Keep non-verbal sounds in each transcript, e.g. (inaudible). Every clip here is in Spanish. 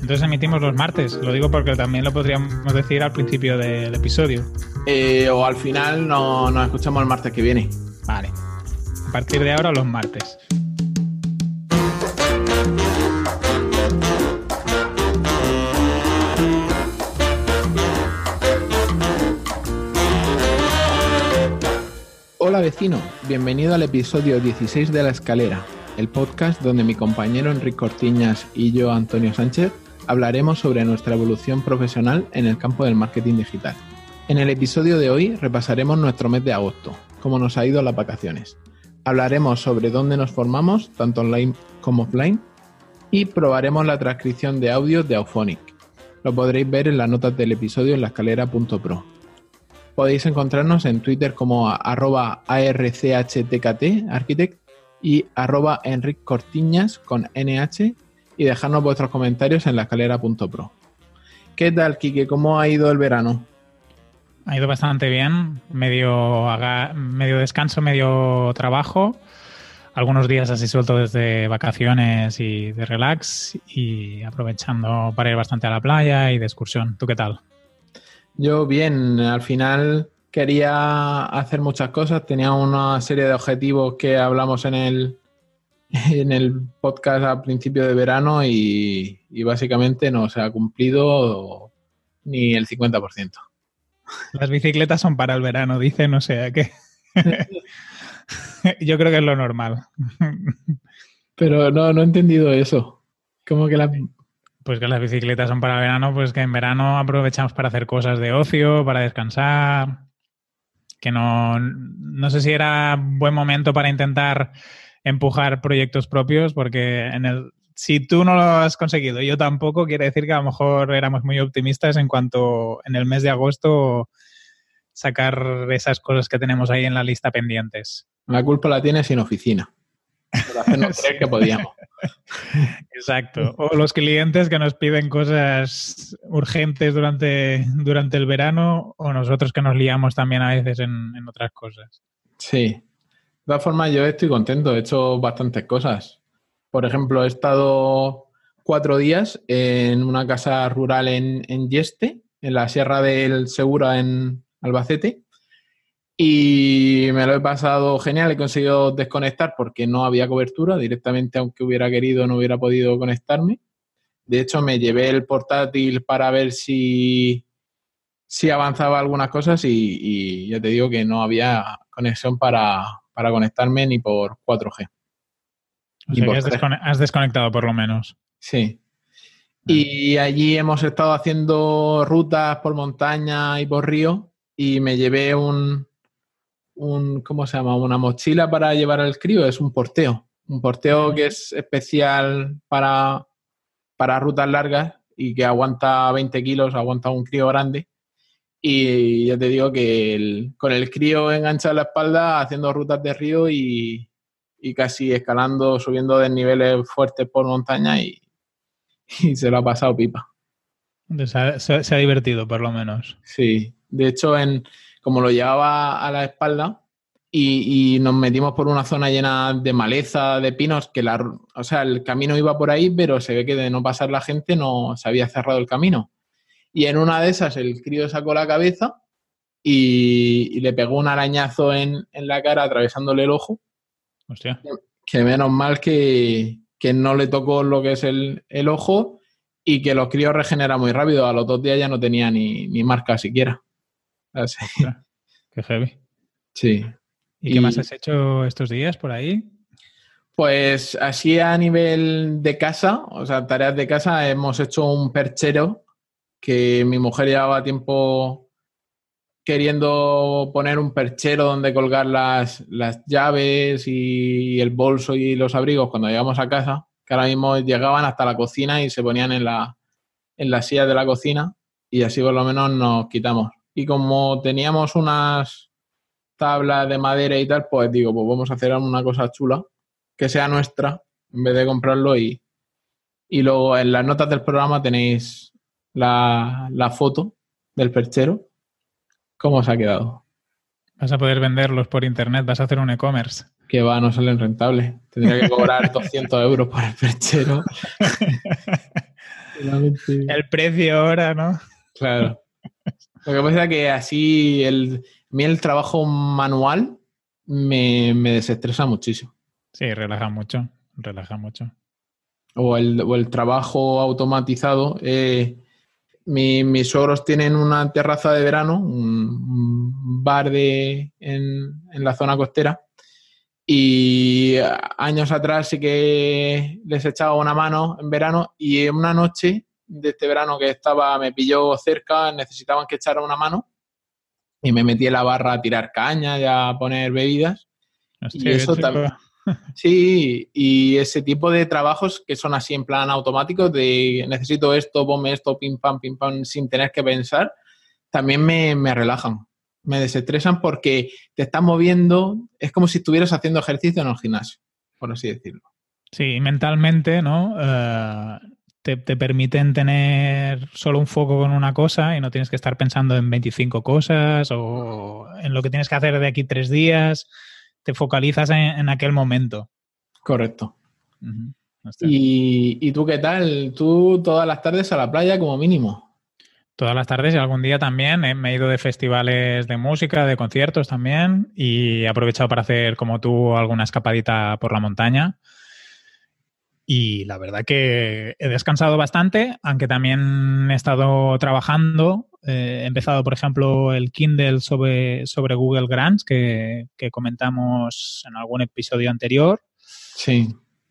Entonces emitimos los martes. Lo digo porque también lo podríamos decir al principio del episodio. Eh, o al final no, nos escuchamos el martes que viene. Vale. A partir de ahora los martes. Hola vecino, bienvenido al episodio 16 de La Escalera, el podcast donde mi compañero Enrique Cortiñas y yo, Antonio Sánchez, hablaremos sobre nuestra evolución profesional en el campo del marketing digital. En el episodio de hoy repasaremos nuestro mes de agosto, cómo nos ha ido las vacaciones. Hablaremos sobre dónde nos formamos, tanto online como offline, y probaremos la transcripción de audio de Auphonic. Lo podréis ver en las notas del episodio en laescalera.pro. Podéis encontrarnos en Twitter como arroba archtkt y arroba enriccortiñas con nh y dejarnos vuestros comentarios en la escalera.pro. ¿Qué tal, Kike? ¿Cómo ha ido el verano? Ha ido bastante bien, medio, medio descanso, medio trabajo. Algunos días así suelto desde vacaciones y de relax y aprovechando para ir bastante a la playa y de excursión. ¿Tú qué tal? Yo bien, al final quería hacer muchas cosas, tenía una serie de objetivos que hablamos en el, (laughs) en el podcast a principio de verano y, básicamente no se ha cumplido ni el 50%. Las bicicletas son para el verano, dicen, o sea que (laughs) yo creo que es lo normal. (laughs) Pero no, no he entendido eso. Como que la... Pues que las bicicletas son para el verano, pues que en verano aprovechamos para hacer cosas de ocio, para descansar. Que no, no sé si era buen momento para intentar empujar proyectos propios, porque en el, si tú no lo has conseguido, yo tampoco, quiere decir que a lo mejor éramos muy optimistas en cuanto en el mes de agosto sacar esas cosas que tenemos ahí en la lista pendientes. La culpa la tienes sin oficina. Por hacernos (laughs) creer que podíamos. Exacto. O los clientes que nos piden cosas urgentes durante, durante el verano, o nosotros que nos liamos también a veces en, en otras cosas. Sí, todas formas, yo estoy contento, he hecho bastantes cosas. Por ejemplo, he estado cuatro días en una casa rural en, en Yeste, en la Sierra del Segura, en Albacete. Y me lo he pasado genial, he conseguido desconectar porque no había cobertura, directamente aunque hubiera querido no hubiera podido conectarme. De hecho, me llevé el portátil para ver si, si avanzaba algunas cosas y, y ya te digo que no había conexión para, para conectarme ni por 4G. has, desconectado por lo menos. Sí. Y allí hemos estado haciendo rutas por montaña y por río y me llevé un, un ¿cómo se llama? Una mochila para llevar al crío, es un porteo. Un porteo que es especial para, para rutas largas y que aguanta 20 kilos, aguanta un crío grande y ya te digo que con el crío enganchado en la espalda, haciendo rutas de río y, casi escalando, subiendo desniveles fuertes por montaña y, se lo ha pasado pipa. Se ha, divertido, por lo menos. Sí, de hecho, en, como lo llevaba a la espalda y, nos metimos por una zona llena de maleza, de pinos, que la, o sea, el camino iba por ahí, pero se ve que de no pasar la gente no se había cerrado el camino. Y en una de esas el crío sacó la cabeza y, le pegó un arañazo en, la cara atravesándole el ojo. Hostia. Que menos mal que, no le tocó lo que es el, ojo y que los críos regeneran muy rápido. A los dos días ya no tenía ni, marca siquiera. Así. Qué heavy. Sí. ¿Y, qué más has hecho estos días por ahí? Pues así a nivel de casa, o sea, tareas de casa, hemos hecho un perchero que mi mujer llevaba tiempo queriendo poner un perchero donde colgar las, las llaves y el bolso y los abrigos cuando llegamos a casa, que ahora mismo llegaban hasta la cocina y se ponían en la, en la silla de la cocina y así por lo menos nos quitamos. Y como teníamos unas tablas de madera y tal, pues digo, pues vamos a hacer una cosa chula que sea nuestra en vez de comprarlo y, y luego en las notas del programa tenéis la, foto del perchero, ¿cómo os ha quedado? Vas a poder venderlos por internet, vas a hacer un e-commerce. Que va, no salen rentables. Tendría que cobrar (laughs) 200 euros por el perchero. (laughs) el precio ahora, ¿no? Claro. Lo que pasa es que así el, a mí el trabajo manual me, desestresa muchísimo. Sí, relaja mucho, relaja mucho. O el, o el trabajo automatizado. Eh, mis suegros tienen una terraza de verano, un, bar de, en, en, la zona costera. Y años atrás sí que les echaba una mano en verano y en una noche de este verano que estaba, me pilló cerca, necesitaban que echara una mano y me metí en la barra a tirar caña y a poner bebidas. y eso también. Sí, y ese tipo de trabajos que son así en plan automático, de necesito esto, ponme esto, pim pam, pim pam, sin tener que pensar, también me, me relajan, me desestresan porque te estás moviendo, es como si estuvieras haciendo ejercicio en el gimnasio, por así decirlo. Sí, mentalmente, ¿no? Eh, te, permiten tener solo un foco con una cosa y no tienes que estar pensando en 25 cosas o en lo que tienes que hacer de aquí tres días. Te focalizas en, aquel momento. Correcto. ¿Y, ¿Y, tú qué tal? Tú todas las tardes a la playa como mínimo. Todas las tardes y algún día también. ¿eh? Me he ido de festivales de música, de conciertos también y he aprovechado para hacer como tú alguna escapadita por la montaña. Y la verdad que he descansado bastante, aunque también he estado trabajando. Eh, he empezado, por ejemplo, el Kindle sobre, sobre Google Grants, que, comentamos en algún episodio anterior. Sí.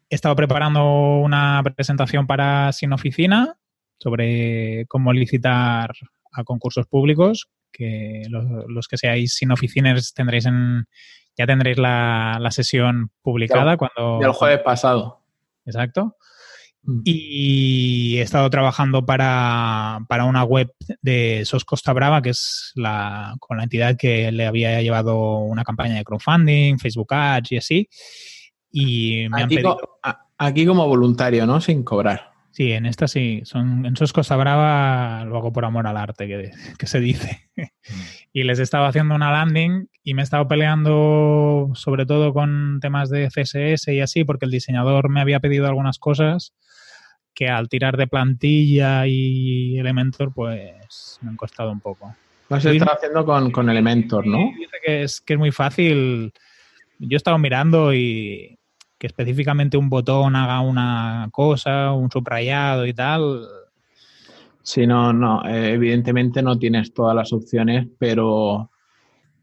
He estado preparando una presentación para Sin Oficina sobre cómo licitar a concursos públicos, que los, que seáis sin oficinas tendréis en, ya tendréis la, sesión publicada cuando... El jueves pasado. Exacto. Mm. Y he estado trabajando para, una web de SOS Costa Brava, que es la, con la entidad que le había llevado una campaña de crowdfunding, Facebook Ads y así. Y me aquí, han pedido... aquí como voluntario, ¿no? Sin cobrar. Sí, en esta sí. Son, en SOS Costa Brava lo hago por amor al arte, que, que se dice. Mm. y les estaba haciendo una landing y me he estado peleando sobre todo con temas de CSS y así, porque el diseñador me había pedido algunas cosas que al tirar de plantilla y Elementor, pues me han costado un poco. Lo has estado haciendo con, Elementor, ¿no? Dice que es, que es muy fácil. Yo he estado mirando y que específicamente un botón haga una cosa, un subrayado y tal. Sí, no, no. evidentemente no tienes todas las opciones, pero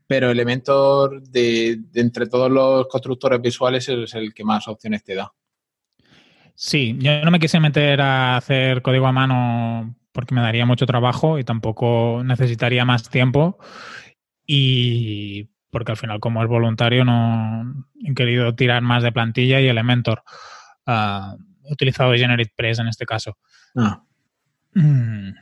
pero Elementor de, entre todos los constructores visuales es el que más opciones te da. Sí, yo no me quise meter a hacer código a mano porque me daría mucho trabajo y tampoco necesitaría más tiempo y porque al final como es voluntario no he querido tirar más de plantilla y Elementor. Uh, he utilizado GeneratePress en este caso. Ah. Mm.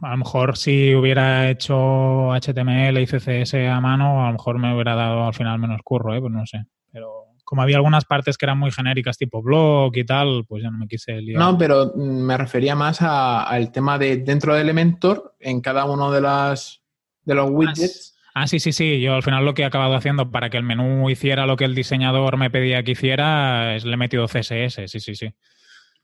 A lo mejor si hubiera hecho HTML y CSS a mano, a lo mejor me hubiera dado al final menos curro, ¿eh? pues no sé. Pero como había algunas partes que eran muy genéricas, tipo blog y tal, pues ya no me quise liar. No, pero me refería más al tema de dentro de Elementor, en cada uno de las de los widgets. Ah, sí, sí, sí. Yo al final lo que he acabado haciendo para que el menú hiciera lo que el diseñador me pedía que hiciera es le he metido CSS, sí, sí, sí.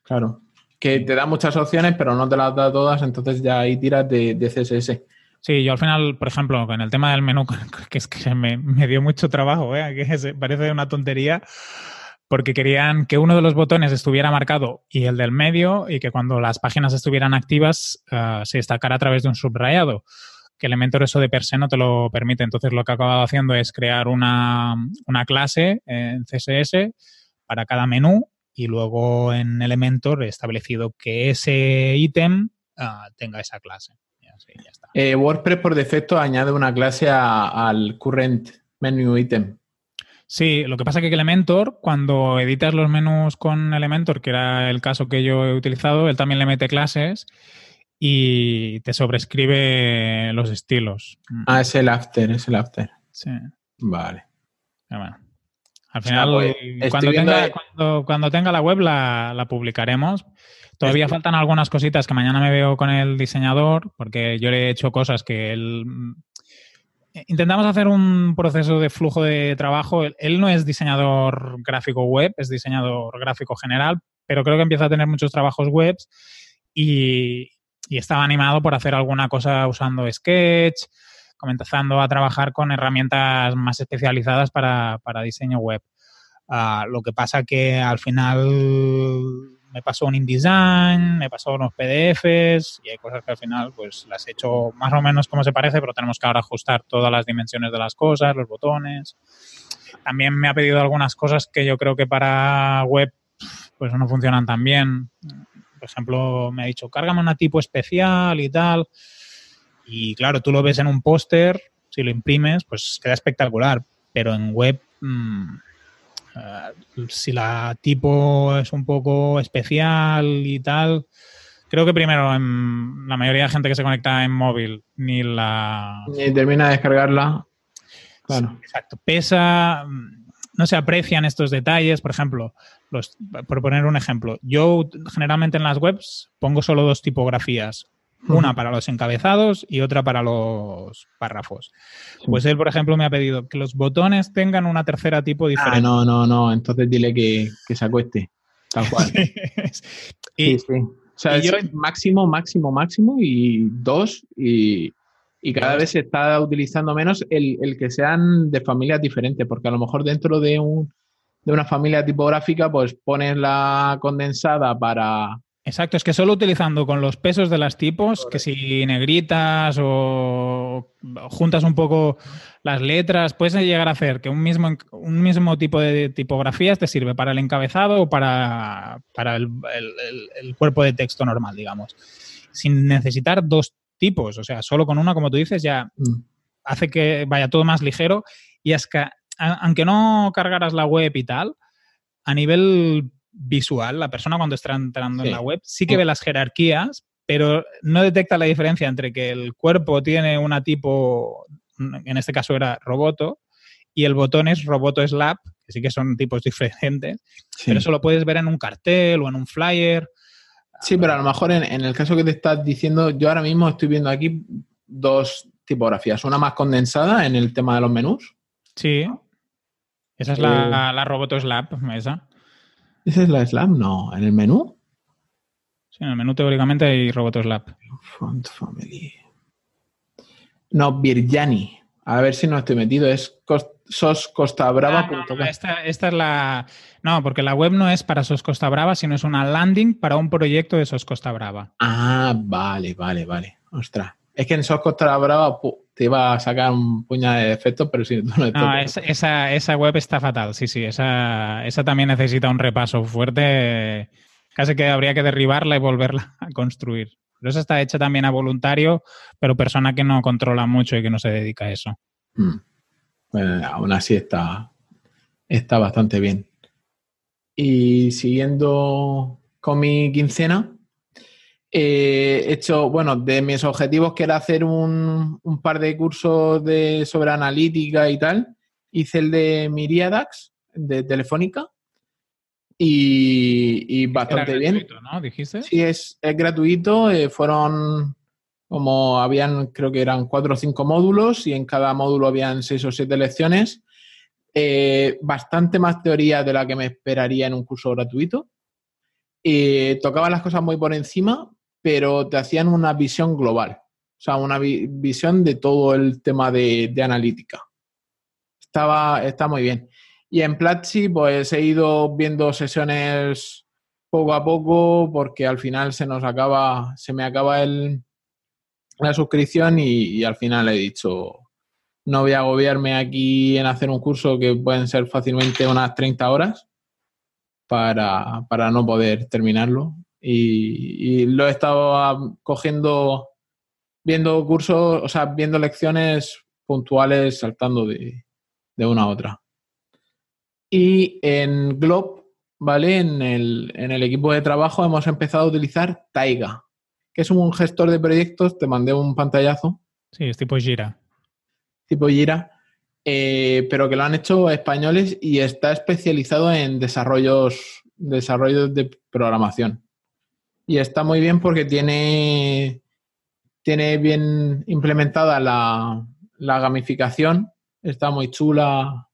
Claro que te da muchas opciones, pero no te las da todas, entonces ya ahí tiras de, CSS. Sí, yo al final, por ejemplo, en el tema del menú, (laughs) que es que me, me dio mucho trabajo, ¿eh? (laughs) que parece una tontería, porque querían que uno de los botones estuviera marcado y el del medio, y que cuando las páginas estuvieran activas uh, se destacara a través de un subrayado. Que Elementor eso de per se no te lo permite. Entonces lo que he acabado haciendo es crear una, una clase en CSS para cada menú y luego en Elementor he establecido que ese ítem ah, tenga esa clase. Eh, WordPress por defecto añade una clase al current menu item. Sí, lo que pasa es que Elementor, cuando editas los menús con Elementor, que era el caso que yo he utilizado, él también le mete clases y te sobrescribe los estilos. Ah, es el after, es el after. Sí. Vale. Bueno. Al final, pues, cuando, tenga, la web la, publicaremos. Todavía faltan algunas cositas que mañana me veo con el diseñador, porque yo le he hecho cosas que él... Intentamos hacer un proceso de flujo de trabajo. Él no es diseñador gráfico web, es diseñador gráfico general, pero creo que empieza a tener muchos trabajos webs y, estaba animado por hacer alguna cosa usando Sketch, comenzando a trabajar con herramientas más especializadas para, diseño web. Ah, lo que pasa que al final me pasó un InDesign, me pasó unos PDFs y hay cosas que al final pues las he hecho más o menos como se parece, pero tenemos que ahora ajustar todas las dimensiones de las cosas, los botones. También me ha pedido algunas cosas que yo creo que para web pues no funcionan tan bien. Por ejemplo, me ha dicho, cárgame una tipo especial y tal. Y claro, tú lo ves en un póster, si lo imprimes, pues queda espectacular. Pero en web, mm, eh, si la tipo es un poco especial y tal, creo que primero en la mayoría de gente que se conecta en móvil ni la... Ni termina de descargarla. Claro. exacto. Pesa, no se aprecian estos detalles. Por ejemplo, los, por poner un ejemplo, yo generalmente en las webs pongo solo dos tipografías. Una para los encabezados y otra para los párrafos. Pues él, por ejemplo, me ha pedido que los botones tengan una tercera tipo ah, diferente. Ah, no, no, no. Entonces dile que, se acueste. Tal cual. (laughs) y, sí, sí. O sea, yo, máximo, máximo, máximo y dos y, y cada vez se está utilizando menos el, el, que sean de familias diferentes, porque a lo mejor dentro de, un, de una familia tipográfica, pues pones la condensada para... Exacto, es que solo utilizando con los pesos de las tipos, que si negritas o juntas un poco las letras, puedes llegar a hacer que un mismo, un mismo tipo de tipografías te sirve para el encabezado o para, para el, el, el cuerpo de texto normal, digamos sin necesitar dos tipos. O sea, solo con una, como tú dices, ya mm. hace que vaya todo más ligero. Y que, aunque no cargaras la web y tal, a nivel visual, la persona cuando está entrando en la web sí que ve las jerarquías, pero no detecta la diferencia entre que el cuerpo tiene una tipo, en este caso era roboto, y el botón es roboto slap, que sí que son tipos diferentes, pero eso lo puedes ver en un cartel o en un flyer Sí, pero a lo mejor en, el caso que te estás diciendo, yo ahora mismo estoy viendo aquí dos tipografías. Una más condensada en el tema de los menús. Sí. Esa es la, eh, la Roboto Slab, esa. ¿Esa es la Slab? No. ¿En el menú? Sí, en el menú teóricamente hay Roboto Slab. Font Family. No, Virgiani. A ver si no estoy metido. Es soscostabrava.com. Ah, esta, es la. No, porque la web no es para Sos Costa Brava, sino es una landing para un proyecto de Sos Costa Brava. Ah, vale, vale, vale. Ostras. Es que en Sos Costa Brava te iba a sacar un puñado de efectos, pero si no, no esa, esa, web está fatal. Sí, sí. Esa, esa también necesita un repaso fuerte. Casi que habría que derribarla y volverla (laughs) a construir. Pero esa está hecha también a voluntario, pero persona que no controla mucho y que no se dedica a eso. Hmm. Bueno, aún así está, está bastante bien. Y siguiendo con mi quincena, he hecho, bueno, de mis objetivos que era hacer un, par de cursos de, sobre analítica y tal. Hice el de Miriadax, de Telefónica, y, bastante bien. ¿no? ¿Dijiste? Sí, es, es gratuito. Eh, fueron como habían, creo que eran cuatro o cinco módulos y en cada módulo habían seis o siete lecciones. Eh, bastante más teoría de la que me esperaría en un curso gratuito. y tocaban las cosas muy por encima, pero te hacían una visión global, o sea, una visión de todo el tema de, analítica. Estaba, está muy bien. Y en Platzi, pues he ido viendo sesiones poco a poco porque al final se nos acaba, se me acaba el, la suscripción y, al final he dicho, no voy a agobiarme aquí en hacer un curso que pueden ser fácilmente unas 30 horas para, no poder terminarlo. Y, lo he estado cogiendo, viendo cursos, o sea, viendo lecciones puntuales saltando de, una a otra. Y en Glob, ¿vale? En el, en el equipo de trabajo hemos empezado a utilizar Taiga que es un gestor de proyectos, te mandé un pantallazo. Sí, es tipo Gira. Tipo Gira, eh, pero que lo han hecho españoles y está especializado en desarrollos, desarrollos de programación. Y está muy bien porque tiene, tiene bien implementada la, gamificación, está muy chula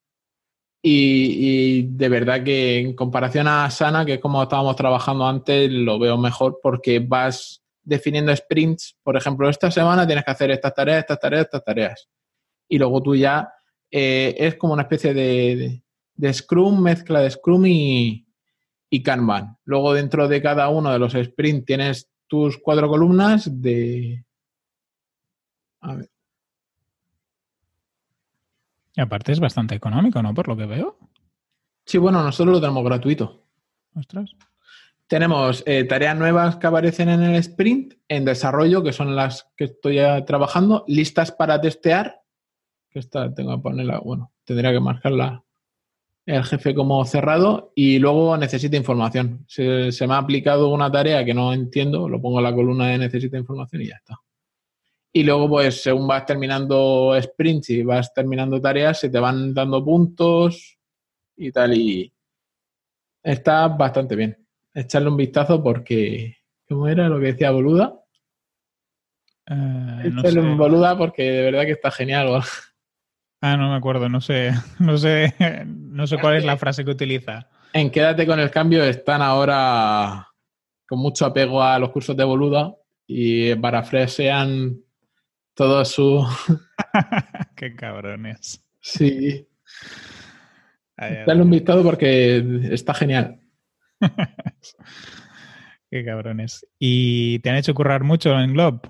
Y, de verdad que en comparación a Sana, que es como estábamos trabajando antes, lo veo mejor porque vas definiendo sprints. Por ejemplo, esta semana tienes que hacer estas tareas, estas tareas, estas tareas. Y luego tú ya eh, es como una especie de, Scrum, mezcla de Scrum y, y Kanban. Luego dentro de cada uno de los sprints tienes tus cuatro columnas de... A ver. Y aparte es bastante económico, ¿no? Por lo que veo. Sí, bueno, nosotros lo tenemos gratuito. Ostras. Tenemos eh, tareas nuevas que aparecen en el sprint, en desarrollo, que son las que estoy trabajando, listas para testear, que esta tengo que ponerla, bueno, tendría que marcarla el jefe como cerrado y luego necesita información. Se, se me ha aplicado una tarea que no entiendo, lo pongo en la columna de necesita información y ya está. Y luego, pues, según vas terminando sprints y vas terminando tareas, se te van dando puntos y tal. Y está bastante bien. Echarle un vistazo porque, ¿cómo era lo que decía Boluda? Uh, Echarle un Boluda porque de verdad que está genial. Ah, no me acuerdo, no sé, (laughs) no sé, no sé cuál es la frase que utiliza. En Quédate con el cambio están ahora con mucho apego a los cursos de Boluda y parafrasean todo su... (laughs) Qué cabrones. Sí. Dale un vistazo porque está genial. (laughs) Qué cabrones. ¿Y te han hecho currar mucho en Globe?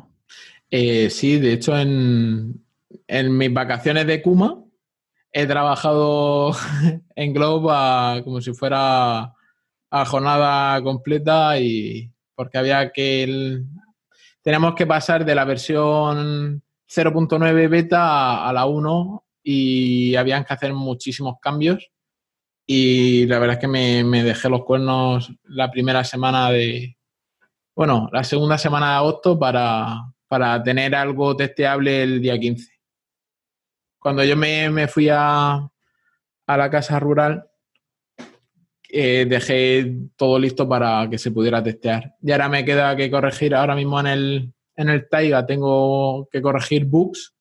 Eh, sí, de hecho en, en mis vacaciones de Kuma he trabajado (laughs) en Globe como si fuera a jornada completa y porque había que tenemos que pasar de la versión 0.9 beta a, la 1 y habían que hacer muchísimos cambios. Y la verdad es que me, dejé los cuernos la primera semana de, bueno, la segunda semana de agosto para, para tener algo testeable el día 15. Cuando yo me, fui a, a la casa rural, eh, dejé todo listo para que se pudiera testear. Y ahora me queda que corregir ahora mismo en el, en el Taiga, tengo que corregir bugs,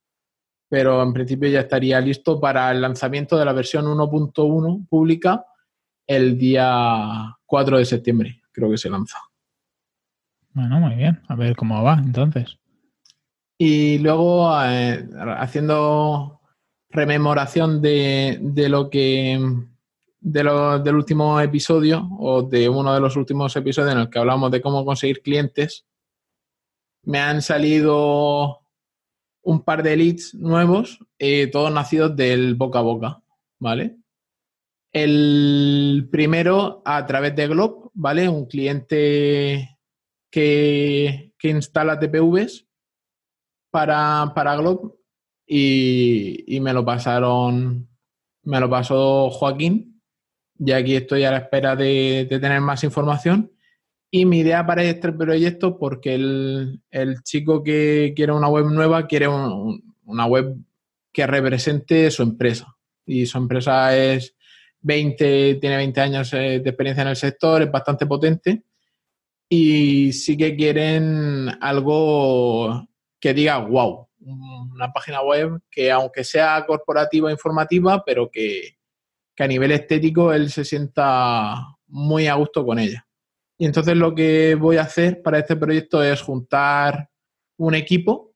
pero en principio ya estaría listo para el lanzamiento de la versión 1.1 pública el día 4 de septiembre, creo que se lanza. Bueno, muy bien. A ver cómo va entonces. Y luego, eh, haciendo rememoración de, de lo que del último episodio o de uno de los últimos episodios en el que hablamos de cómo conseguir clientes, me han salido un par de leads nuevos, eh, todos nacidos del boca a boca, ¿vale? El primero a través de Glob, ¿vale? Un cliente que, que instala TPVs para, para Glob y, me lo pasaron, me lo pasó Joaquín y aquí estoy a la espera de, tener más información. Y mi idea para este proyecto, porque el, chico que quiere una web nueva quiere una web que represente su empresa. Y su empresa es 20, tiene 20 años eh, de experiencia en el sector, es bastante potente. Y sí que quieren algo que diga, wow, una página web que aunque sea corporativa, informativa, pero que, que a nivel estético él se sienta muy a gusto con ella. Y entonces lo que voy a hacer para este proyecto es juntar un equipo,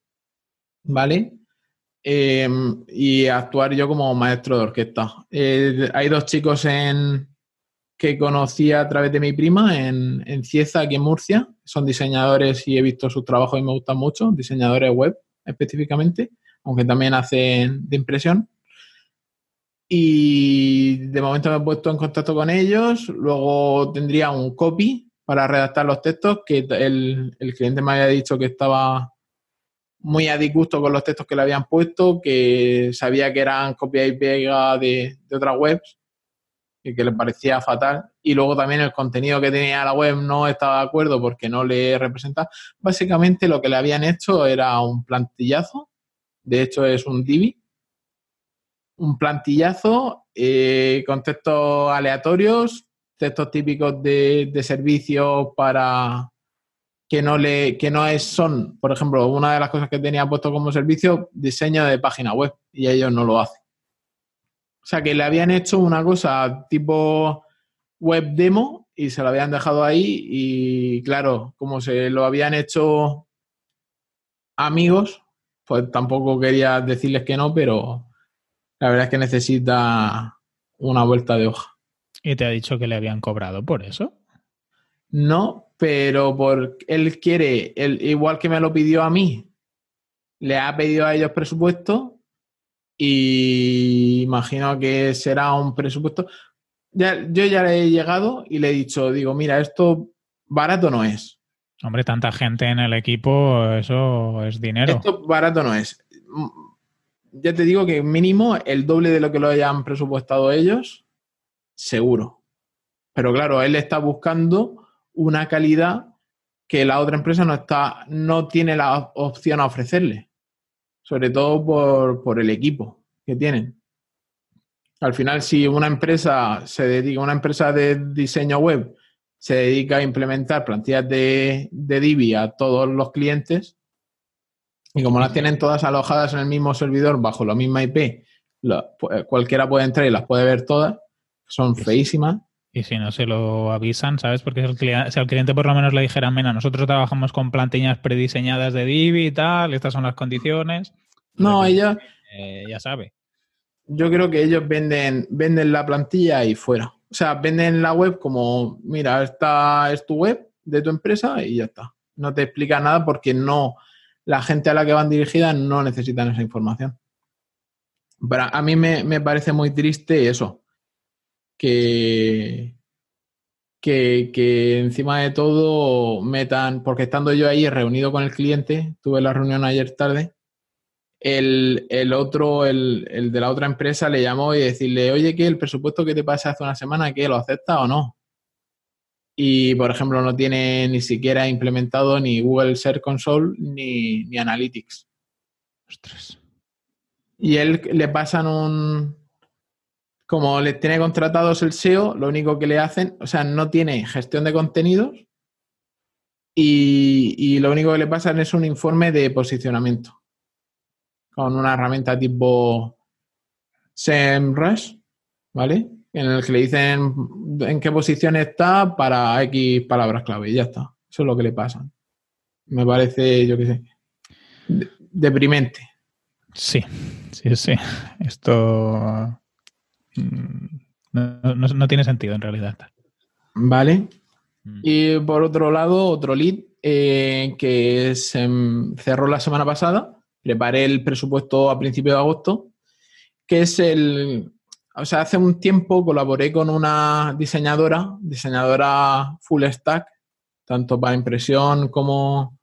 ¿vale? Em, y actuar yo como maestro de orquesta. Hay dos chicos en, que conocí a través de mi prima en, en Cieza, aquí en Murcia. Son diseñadores y he visto sus trabajos y me gustan mucho, diseñadores web específicamente, aunque también hacen de impresión y de momento me he puesto en contacto con ellos. Luego tendría un copy para redactar los textos, que el, cliente me había dicho que estaba muy a disgusto con los textos que le habían puesto, que sabía que eran copia y pega de, otras webs que le parecía fatal. Y luego también el contenido que tenía la web no estaba de acuerdo porque no le representaba. Básicamente lo que le habían hecho era un plantillazo, de hecho es un Divi, un plantillazo eh, con textos aleatorios, textos típicos de, de servicios para que no le que no es son, por ejemplo, una de las cosas que tenía puesto como servicio, diseño de página web y ellos no lo hacen. Sea, que le habían hecho una cosa tipo web demo y se lo habían dejado ahí y claro, como se lo habían hecho amigos, pues tampoco quería decirles que no, pero la verdad es que necesita una vuelta de hoja. ¿Y te ha dicho que le habían cobrado por eso? No, pero por él quiere, igual que me lo pidió a mí, le ha pedido a ellos presupuesto y imagino que será un presupuesto. Ya, yo ya le he llegado y le he dicho, digo, mira, esto barato no es. Hombre, tanta gente en el equipo, eso es dinero. Esto barato no es. Ya te digo que mínimo el doble de lo que lo hayan presupuestado ellos, seguro. Pero claro, él está buscando una calidad que la otra empresa no está, no tiene la opción a ofrecerle. Sobre todo por, por el equipo que tienen. Al final, si una empresa se dedica, una empresa de diseño web se dedica a implementar plantillas de, de Divi a todos los clientes, y como las tienen todas alojadas en el mismo servidor bajo la misma IP, cualquiera puede entrar y las puede ver todas, son feísimas. Y si no se lo avisan, ¿sabes? Porque si, el cliente, si al cliente por lo menos le dijeran, mira, nosotros trabajamos con plantillas prediseñadas de Divi y tal, estas son las condiciones. No, pues, ella... Eh, ya sabe. Yo creo que ellos venden, venden la plantilla y fuera. O sea, venden la web como, mira, esta es tu web de tu empresa y ya está. No te explica nada porque no, la gente a la que van dirigidas no necesitan esa información. Para, a mí me, me parece muy triste eso, que, que, que, encima de todo metan, porque estando yo ahí reunido con el cliente, tuve la reunión ayer tarde, el, el otro, el, el, de la otra empresa, le llamó y decirle, oye, que el presupuesto que te pasa hace una semana, ¿qué? ¿Lo acepta o no? Y, por ejemplo, no tiene ni siquiera implementado ni Google Search Console ni, ni Analytics. Ostras. Y él le pasan un, como le tiene contratados el SEO, lo único que le hacen, o sea, no tiene gestión de contenidos y, lo único que le pasan es un informe de posicionamiento con una herramienta tipo SEMrush, ¿vale? En el que le dicen en qué posición está para X palabras clave y ya está. Eso es lo que le pasa. Me parece, yo qué sé, deprimente. Sí, sí, sí. Esto Mm, no, tiene sentido en realidad. Vale. Mm. Y por otro lado, otro lead eh, que se cerró la semana pasada. Preparé el presupuesto a principios de agosto, que es el. O sea, hace un tiempo colaboré con una diseñadora, diseñadora full stack, tanto para impresión como,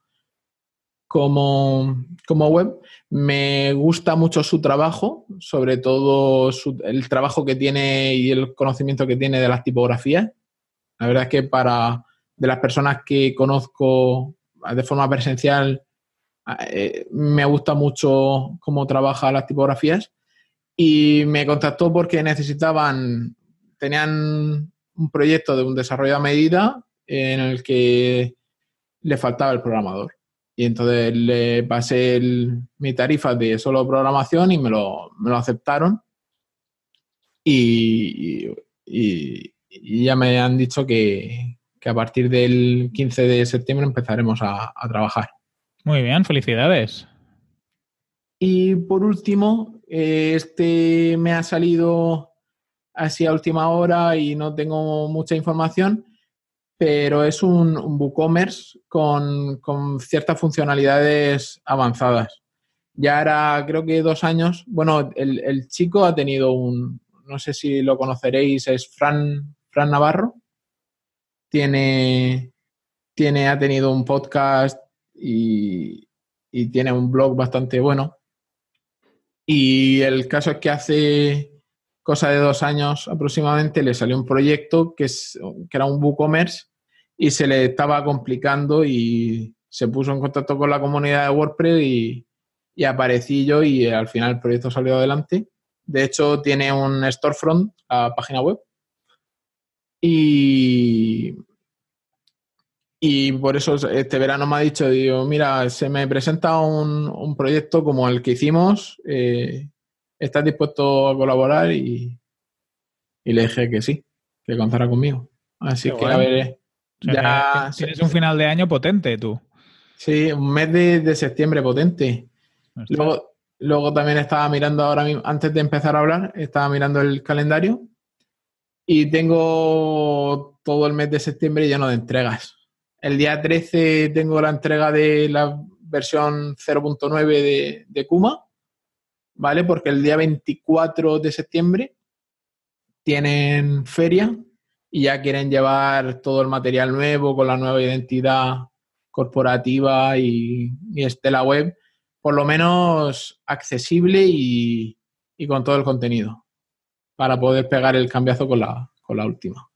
como, como web. Me gusta mucho su trabajo, sobre todo el trabajo que tiene y el conocimiento que tiene de las tipografías. La verdad es que para de las personas que conozco de forma presencial, eh, me gusta mucho cómo trabaja las tipografías y me contactó porque necesitaban, tenían un proyecto de un desarrollo a medida en el que le faltaba el programador. Y entonces le pasé mi tarifa de solo programación y me lo, me lo aceptaron. Y, ya me han dicho que, a partir del 15 de septiembre empezaremos a, trabajar. Muy bien, felicidades. Y por último, este me ha salido así a última hora y no tengo mucha información, pero es un, WooCommerce con, ciertas funcionalidades avanzadas. Ya era, creo que dos años. Bueno, el, chico ha tenido un, no sé si lo conoceréis, es Fran, Fran Navarro. Tiene, tiene, ha tenido un podcast y, y tiene un blog bastante bueno. Y el caso es que hace cosa de dos años aproximadamente, le salió un proyecto que, es, que era un WooCommerce y se le estaba complicando y se puso en contacto con la comunidad de WordPress y, y aparecí yo y al final el proyecto salió adelante. De hecho, tiene un storefront, la página web. Y, y por eso este verano me ha dicho, digo, mira, se me presenta un, un proyecto como el que hicimos, eh, ¿estás dispuesto a colaborar? Y, y le dije que sí, que contara conmigo. Así que a ver, ya tienes un final de año potente tú. Sí, un mes de, septiembre potente. Luego, luego también estaba mirando ahora mismo, antes de empezar a hablar, estaba mirando el calendario y tengo todo el mes de septiembre lleno de entregas. El día 13 tengo la entrega de la versión 0.9 de, de Kuma, ¿vale? Porque el día 24 de septiembre tienen feria y ya quieren llevar todo el material nuevo con la nueva identidad corporativa y, y Estela Web, por lo menos accesible y, con todo el contenido, para poder pegar el cambiazo con la, con la última.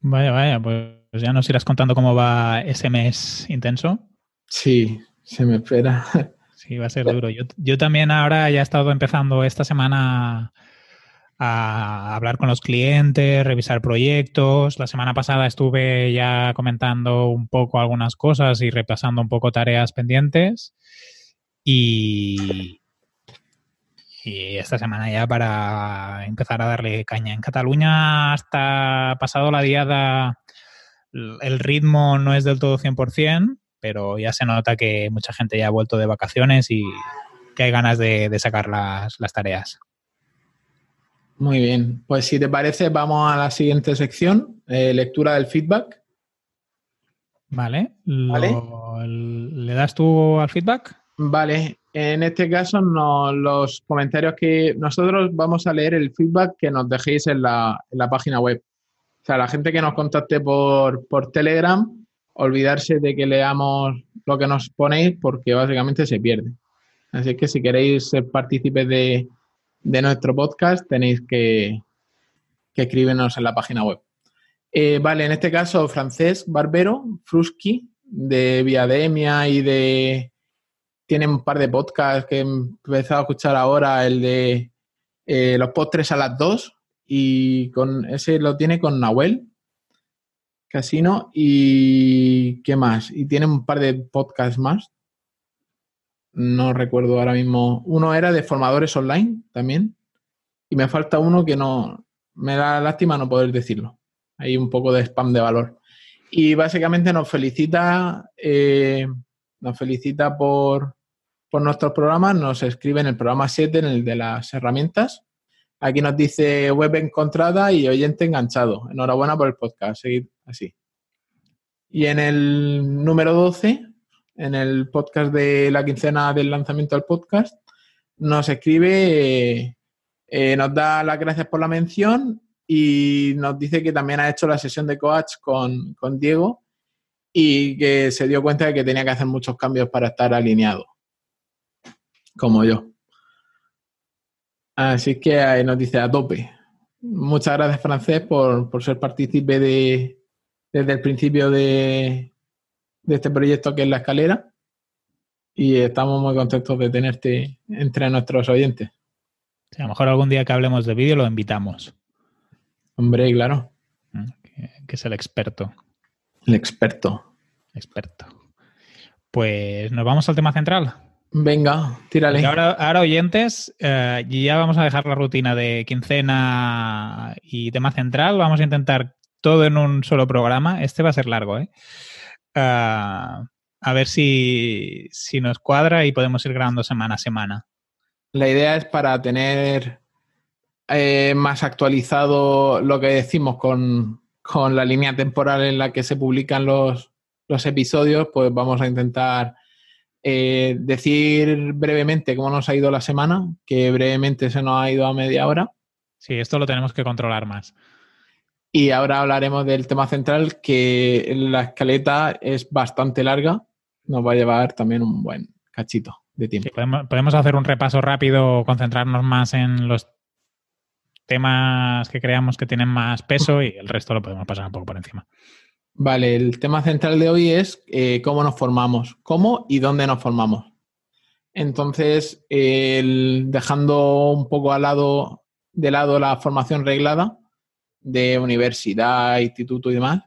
Vaya, vaya, pues ya nos irás contando cómo va ese mes intenso. Sí, se me espera. Sí, va a ser duro. Yo, yo también ahora ya he estado empezando esta semana a hablar con los clientes, revisar proyectos. La semana pasada estuve ya comentando un poco algunas cosas y repasando un poco tareas pendientes. Y, y esta semana ya para empezar a darle caña. En Cataluña hasta pasado la diada el ritmo no es del todo 100%, pero ya se nota que mucha gente ya ha vuelto de vacaciones y que hay ganas de, sacar las, las tareas. Muy bien, pues si te parece, vamos a la siguiente sección, eh, lectura del feedback. Vale. ¿Le das tú al feedback? Vale, en este caso los comentarios que nosotros vamos a leer el feedback que nos dejéis en la, página web. O sea, la gente que nos contacte por, por Telegram, olvidarse de que leamos lo que nos ponéis porque básicamente se pierde. Así que si queréis ser partícipes de, de nuestro podcast, tenéis que, que escribirnos en la página web. Eh, vale, en este caso, Francés Barbero, Fruski, de Viademia y de. Tiene un par de podcasts que he empezado a escuchar ahora, el de eh, los postres a las dos, y con ese lo tiene con Nahuel Casino, y ¿qué más? Y tiene un par de podcasts más no recuerdo ahora mismo. Uno era de formadores online también. Y me falta uno que no. Me da lástima no poder decirlo. Hay un poco de spam de valor. Y básicamente nos felicita. Eh, nos felicita por, por nuestros programas. Nos escribe en el programa 7, en el de las herramientas. Aquí nos dice web encontrada y oyente enganchado. Enhorabuena por el podcast. Seguid así. Y en el número 12 en el podcast de la quincena del lanzamiento del podcast, nos escribe, eh, nos da las gracias por la mención y nos dice que también ha hecho la sesión de coach con, Diego y que se dio cuenta de que tenía que hacer muchos cambios para estar alineado, como yo. Así que ahí nos dice a tope. Muchas gracias, Francés, por, por ser partícipe de, desde el principio de, de este proyecto que es La Escalera y estamos muy contentos de tenerte entre nuestros oyentes. a lo mejor algún día que hablemos de vídeo lo invitamos. Hombre, claro. Mm, que, es el experto. El experto. Experto. Pues nos vamos al tema central. Venga, tírale. ahora, oyentes, eh, ya vamos a dejar la rutina de quincena y tema central. Vamos a intentar todo en un solo programa. Este va a ser largo, ¿eh? a ver si, nos cuadra y podemos ir grabando semana a semana. La idea es para tener eh, más actualizado lo que decimos con, la línea temporal en la que se publican los, episodios, pues vamos a intentar eh, decir brevemente cómo nos ha ido la semana, que brevemente se nos ha ido a media hora. Sí, esto lo tenemos que controlar más. Y ahora hablaremos del tema central, que la escaleta es bastante larga. Nos va a llevar también un buen cachito de tiempo. podemos, hacer un repaso rápido, concentrarnos más en los temas que creamos que tienen más peso y el resto lo podemos pasar un poco por encima. Vale, el tema central de hoy es eh, cómo nos formamos, cómo y dónde nos formamos. Entonces, dejando un poco al lado, de lado la formación reglada, de universidad, instituto y demás,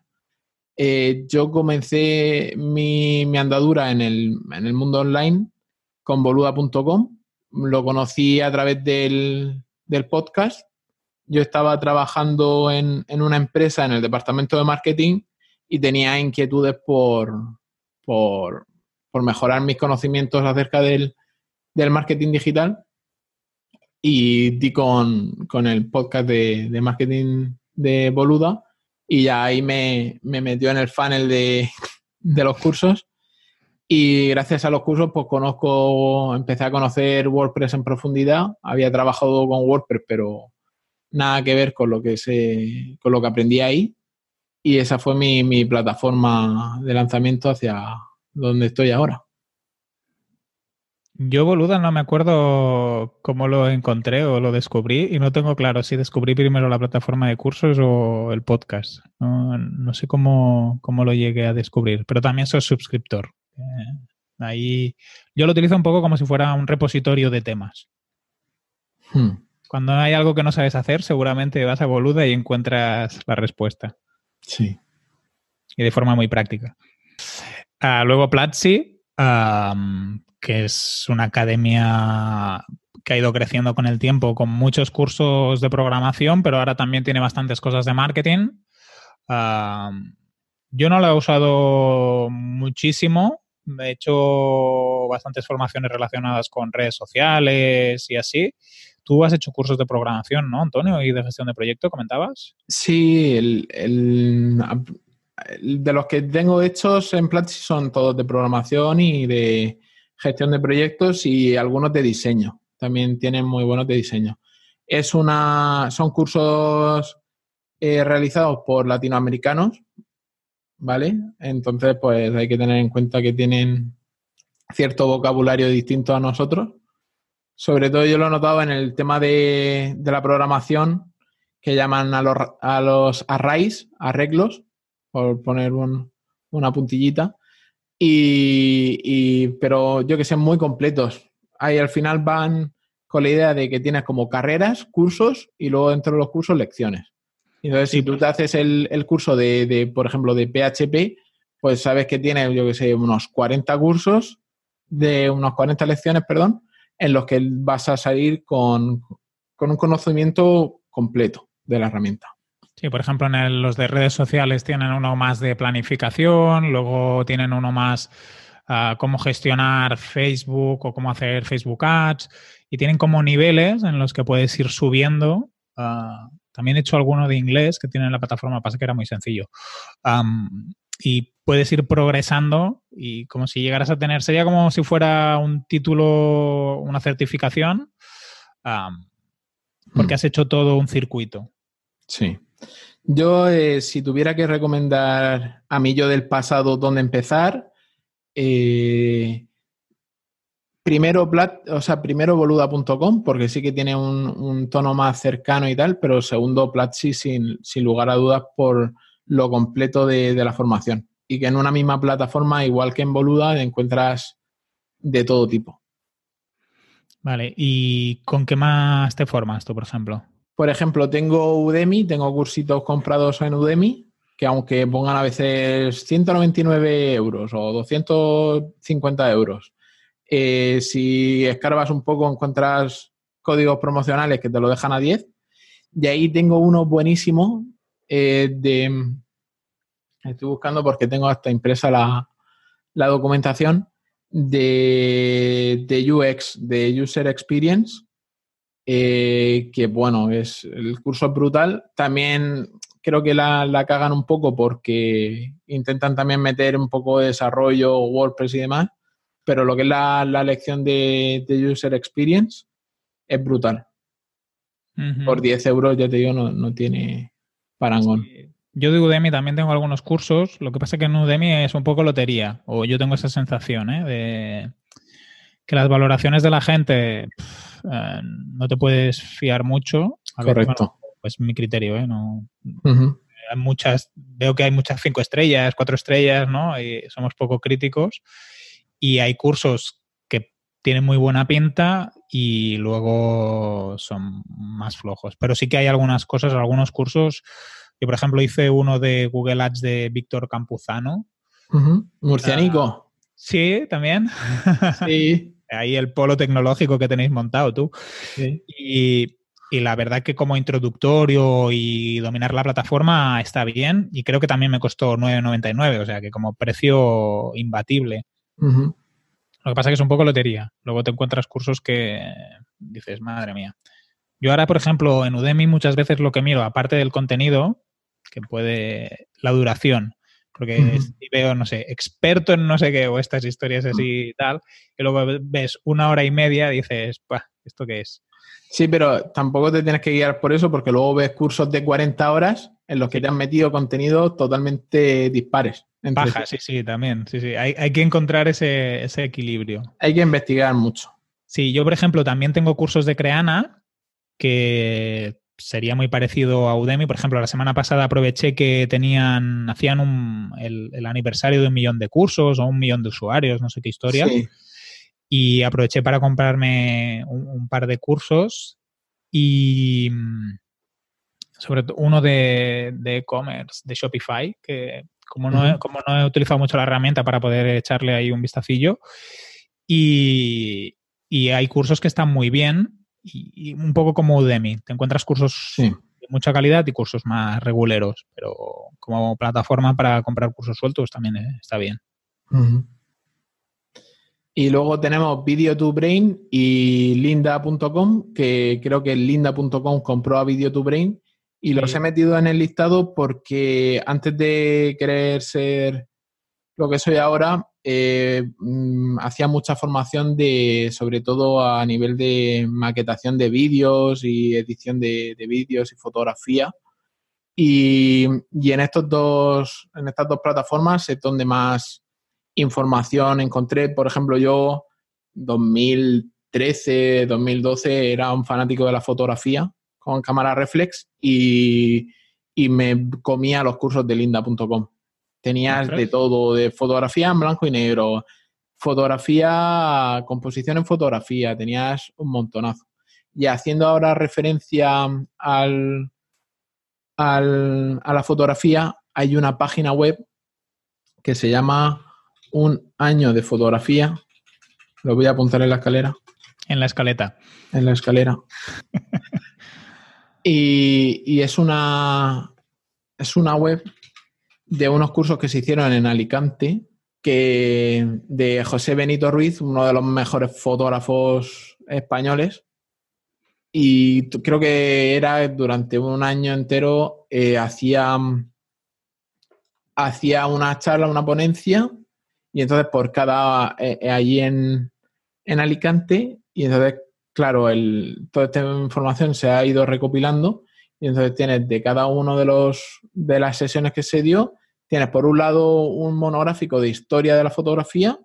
eh, yo comencé mi, andadura en el, mundo online con boluda.com lo conocí a través del, podcast. Yo estaba trabajando en, una empresa en el departamento de marketing y tenía inquietudes por, por, mejorar mis conocimientos acerca del, marketing digital y di con, el podcast de, marketing de Boluda y ya ahí me, me metió en el funnel de, de los cursos y gracias a los cursos, pues conozco, empecé a conocer WordPress en profundidad. Había trabajado con WordPress, pero nada que ver con lo que se, con lo que aprendí ahí. Y esa fue mi, mi plataforma de lanzamiento hacia donde estoy ahora. Yo, boluda, no me acuerdo cómo lo encontré o lo descubrí y no tengo claro si descubrí primero la plataforma de cursos o el podcast. No, sé cómo, cómo, lo llegué a descubrir, pero también soy suscriptor. Eh, ahí yo lo utilizo un poco como si fuera un repositorio de temas. Hmm. Cuando hay algo que no sabes hacer, seguramente vas a Boluda y encuentras la respuesta. Sí. Y de forma muy práctica. Ah, luego Platzi, que es una academia que ha ido creciendo con el tiempo, con muchos cursos de programación, pero ahora también tiene bastantes cosas de marketing. yo no la he usado muchísimo, he hecho bastantes formaciones relacionadas con redes sociales y así. Tú has hecho cursos de programación, ¿no, Antonio? Y de gestión de proyecto, comentabas. Sí, el, de los que tengo hechos en Platzi son todos de programación y de gestión de proyectos y algunos de diseño. También tienen muy buenos de diseño. Es una, son cursos eh, realizados por latinoamericanos, ¿vale? Entonces, pues hay que tener en cuenta que tienen cierto vocabulario distinto a nosotros. Sobre todo yo lo he notado en el tema de, la programación, que llaman a los, a los arrays, arreglos, por poner una puntillita. Y, pero yo que sé, muy completos. Ahí al final van con la idea de que tienes como carreras, cursos y luego dentro de los cursos lecciones. Entonces, si tú te haces el, curso de, por ejemplo, de PHP, pues sabes que tiene, yo que sé, unos 40 cursos, de unos 40 lecciones, perdón, en los que vas a salir con, un conocimiento completo de la herramienta. Sí, por ejemplo, en los de redes sociales tienen uno más de planificación, luego tienen uno más uh, cómo gestionar Facebook o cómo hacer Facebook Ads, y tienen como niveles en los que puedes ir subiendo uh, también he hecho alguno de inglés que tiene en la plataforma, pasa que era muy sencillo. y puedes ir progresando y como si llegaras a tener, sería como si fuera un título, una certificación, porque mm. has hecho todo un circuito. Sí. Yo, eh, si tuviera que recomendar a mí yo del pasado dónde empezar, eh, primero, o sea, primero boluda.com, porque sí que tiene un, tono más cercano y tal, pero segundo, Platzi sin, sin lugar a dudas por lo completo de, la formación. Y que en una misma plataforma, igual que en Boluda, encuentras de todo tipo. Vale, ¿y con qué más te formas tú, por ejemplo? Por ejemplo, tengo Udemy, tengo cursitos comprados en Udemy, que aunque pongan a veces 199 euros o 250 euros, eh, si escarbas un poco, encuentras códigos promocionales que te lo dejan a 10. Y ahí tengo uno buenísimo eh, de... Estoy buscando porque tengo hasta impresa la, documentación de, de, UX, de User Experience, eh, que bueno, es el curso es brutal. También creo que la, la, cagan un poco porque intentan también meter un poco de desarrollo, WordPress y demás pero lo que es la, lección de, User Experience es brutal. Por 10 euros, ya te digo, no, tiene parangón. Yo de Udemy también tengo algunos cursos, lo que pasa es que en Udemy es un poco lotería, o yo tengo esa sensación, ¿eh? de que las valoraciones de la gente eh, no te puedes fiar mucho. Correcto. pues mi criterio, ¿eh? No, hay muchas, veo que hay muchas cinco estrellas, cuatro estrellas, ¿no? Y somos poco críticos y hay cursos que tienen muy buena pinta y luego son más flojos. Pero sí que hay algunas cosas, algunos cursos. Yo, por ejemplo, hice uno de Google Ads de Víctor Campuzano. Murcianico. sí, también. (laughs) Sí. ahí el polo tecnológico que tenéis montado tú. Y, y, la verdad que como introductorio y dominar la plataforma está bien y creo que también me costó 9,99, o sea que como precio imbatible. Lo que pasa es que es un poco lotería. Luego te encuentras cursos que dices, madre mía. Yo ahora, por ejemplo, en Udemy muchas veces lo que miro, aparte del contenido, que puede la duración, porque si veo, no sé, experto en no sé qué o estas historias así y tal, y luego ves una hora y media dices, ¿esto qué es? Sí, pero tampoco te tienes que guiar por eso, porque luego ves cursos de 40 horas en los que te han metido contenido totalmente dispares. Baja, sí, sí, también. Sí, sí. Hay, hay que encontrar ese, ese, equilibrio. Hay que investigar mucho. Sí, yo, por ejemplo, también tengo cursos de Creana que sería muy parecido a Udemy. Por ejemplo, la semana pasada aproveché que tenían, hacían un, el, aniversario de un millón de cursos o un millón de usuarios, no sé qué historia. Y aproveché para comprarme un, par de cursos y sobre todo uno de e-commerce, de, Shopify, que como no, he, como no he utilizado mucho la herramienta para poder echarle ahí un vistacillo. Y, y hay cursos que están muy bien y, un poco como Udemy. Te encuentras cursos de mucha calidad y cursos más reguleros, pero como plataforma para comprar cursos sueltos también eh, está bien. Y luego tenemos Video2Brain y Linda.com, que creo que Linda.com compró a Video2Brain y los he metido en el listado porque antes de querer ser lo que soy ahora, eh, mm, hacía mucha formación de, sobre todo a nivel de maquetación de vídeos y edición de, vídeos y fotografía. Y, en estos dos, en estas dos plataformas es donde más información encontré. Por ejemplo, yo 2013, 2012 era un fanático de la fotografía con cámara reflex y, y me comía los cursos de linda.com. Tenías de todo, de fotografía en blanco y negro, fotografía, composición en fotografía, tenías un montonazo. Y haciendo ahora referencia al, al, a la fotografía, hay una página web que se llama Un año de fotografía. Lo voy a apuntar en la escalera. En la escaleta. En la escalera. (laughs) y, es una es una web de unos cursos que se hicieron en Alicante, que de José Benito Ruiz, uno de los mejores fotógrafos españoles. Y creo que era durante un año entero, eh, hacía, hacía una charla, una ponencia, y entonces por cada, eh, eh, allí en, en, Alicante, y entonces, claro, el, toda esta información se ha ido recopilando y entonces tienes de cada uno de los de las sesiones que se dio, tienes por un lado un monográfico de historia de la fotografía,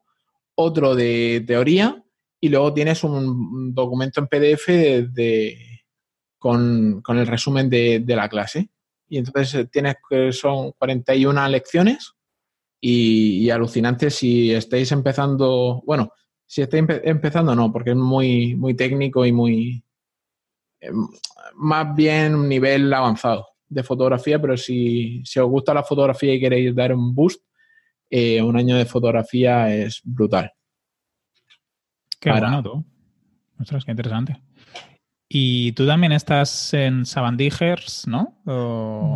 otro de teoría, y luego tienes un documento en PDF de, con, el resumen de, la clase. Y entonces eh, tienes que son 41 lecciones y, y alucinante si estáis empezando, bueno, si estáis empezando no, porque es muy, muy técnico y muy, Em, más bien un nivel avanzado de fotografía, pero si, os gusta la fotografía y queréis dar un boost, eh, un año de fotografía es brutal. Qué bueno tú. Ostras, qué interesante. Y tú también estás en Sabandijers, ¿no?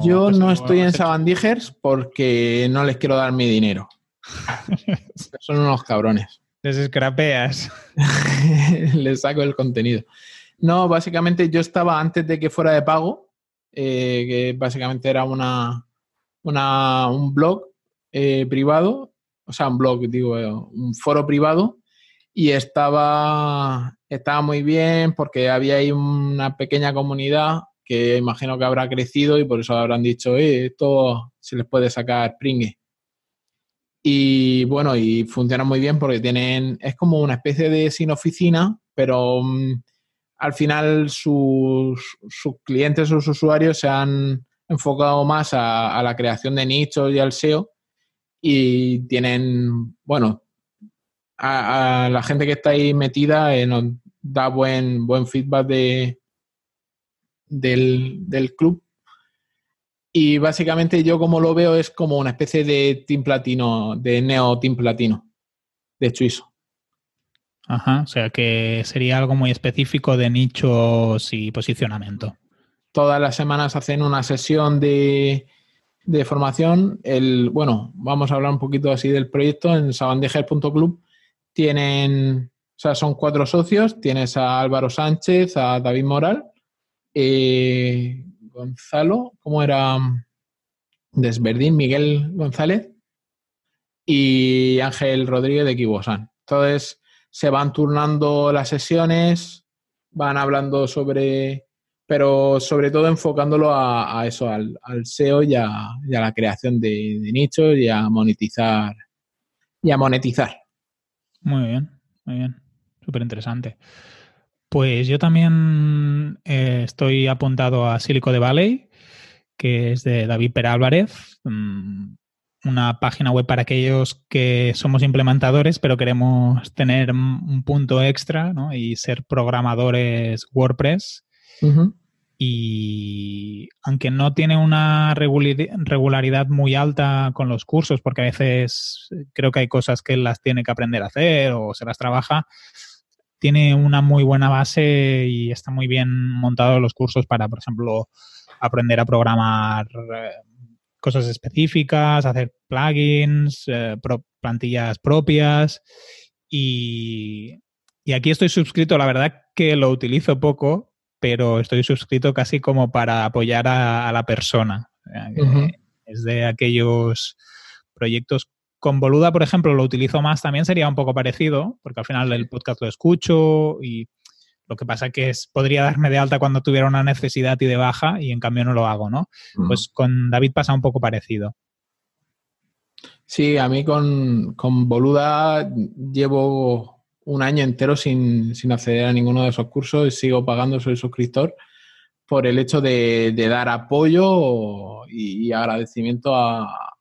Yo no estoy en Sabandijers porque no les quiero dar mi dinero. (laughs) Son unos cabrones. Les escrapeas. (laughs) les saco el contenido. No, básicamente yo estaba antes de que fuera de pago, eh, que básicamente era una, un blog eh, privado, o sea, un blog, digo, eh, un foro privado, y estaba, estaba muy bien porque había ahí una pequeña comunidad que imagino que habrá crecido y por eso habrán dicho, esto se les puede sacar pringue. Y bueno, y funciona muy bien porque tienen, es como una especie de sin oficina, pero mm, al final sus, clientes, sus usuarios se han enfocado más a, la creación de nichos y al SEO y tienen, bueno, a, la gente que está ahí metida eh, nos da buen, buen feedback de, del, del, club. Y básicamente yo como lo veo es como una especie de team platino, de neo team platino, de Chuiso. Ajá, o sea que sería algo muy específico de nichos y posicionamiento. Todas las semanas hacen una sesión de, de formación. El, bueno, vamos a hablar un poquito así del proyecto. En sabandejer.club tienen, o sea, son cuatro socios. Tienes a Álvaro Sánchez, a David Moral, eh, Gonzalo, ¿cómo era? Desverdín, Miguel González y Ángel Rodríguez de Kibosan. Entonces, se van turnando las sesiones, van hablando sobre, pero sobre todo enfocándolo a, eso, al, SEO y a, la creación de, nichos y a monetizar. Y a monetizar. Muy bien, muy bien. Súper interesante. Pues yo también eh, estoy apuntado a Silicon de Valley, que es de David Perálvarez. Mm, una página web para aquellos que somos implementadores, pero queremos tener un punto extra ¿no? y ser programadores WordPress. Y aunque no tiene una regularidad muy alta con los cursos, porque a veces creo que hay cosas que las tiene que aprender a hacer o se las trabaja, tiene una muy buena base y está muy bien montado los cursos para, por ejemplo, aprender a programar eh, cosas específicas, hacer plugins, eh, plantillas propias y, aquí estoy suscrito, la verdad que lo utilizo poco, pero estoy suscrito casi como para apoyar a, la persona. Es de aquellos proyectos con Boluda, por ejemplo, lo utilizo más, también sería un poco parecido, porque al final el podcast lo escucho y lo que pasa que es, podría darme de alta cuando tuviera una necesidad y de baja y en cambio no lo hago, ¿no? Pues con David pasa un poco parecido. Sí, a mí con, Boluda llevo un año entero sin, acceder a ninguno de esos cursos y sigo pagando, soy suscriptor, por el hecho de, dar apoyo y, agradecimiento a,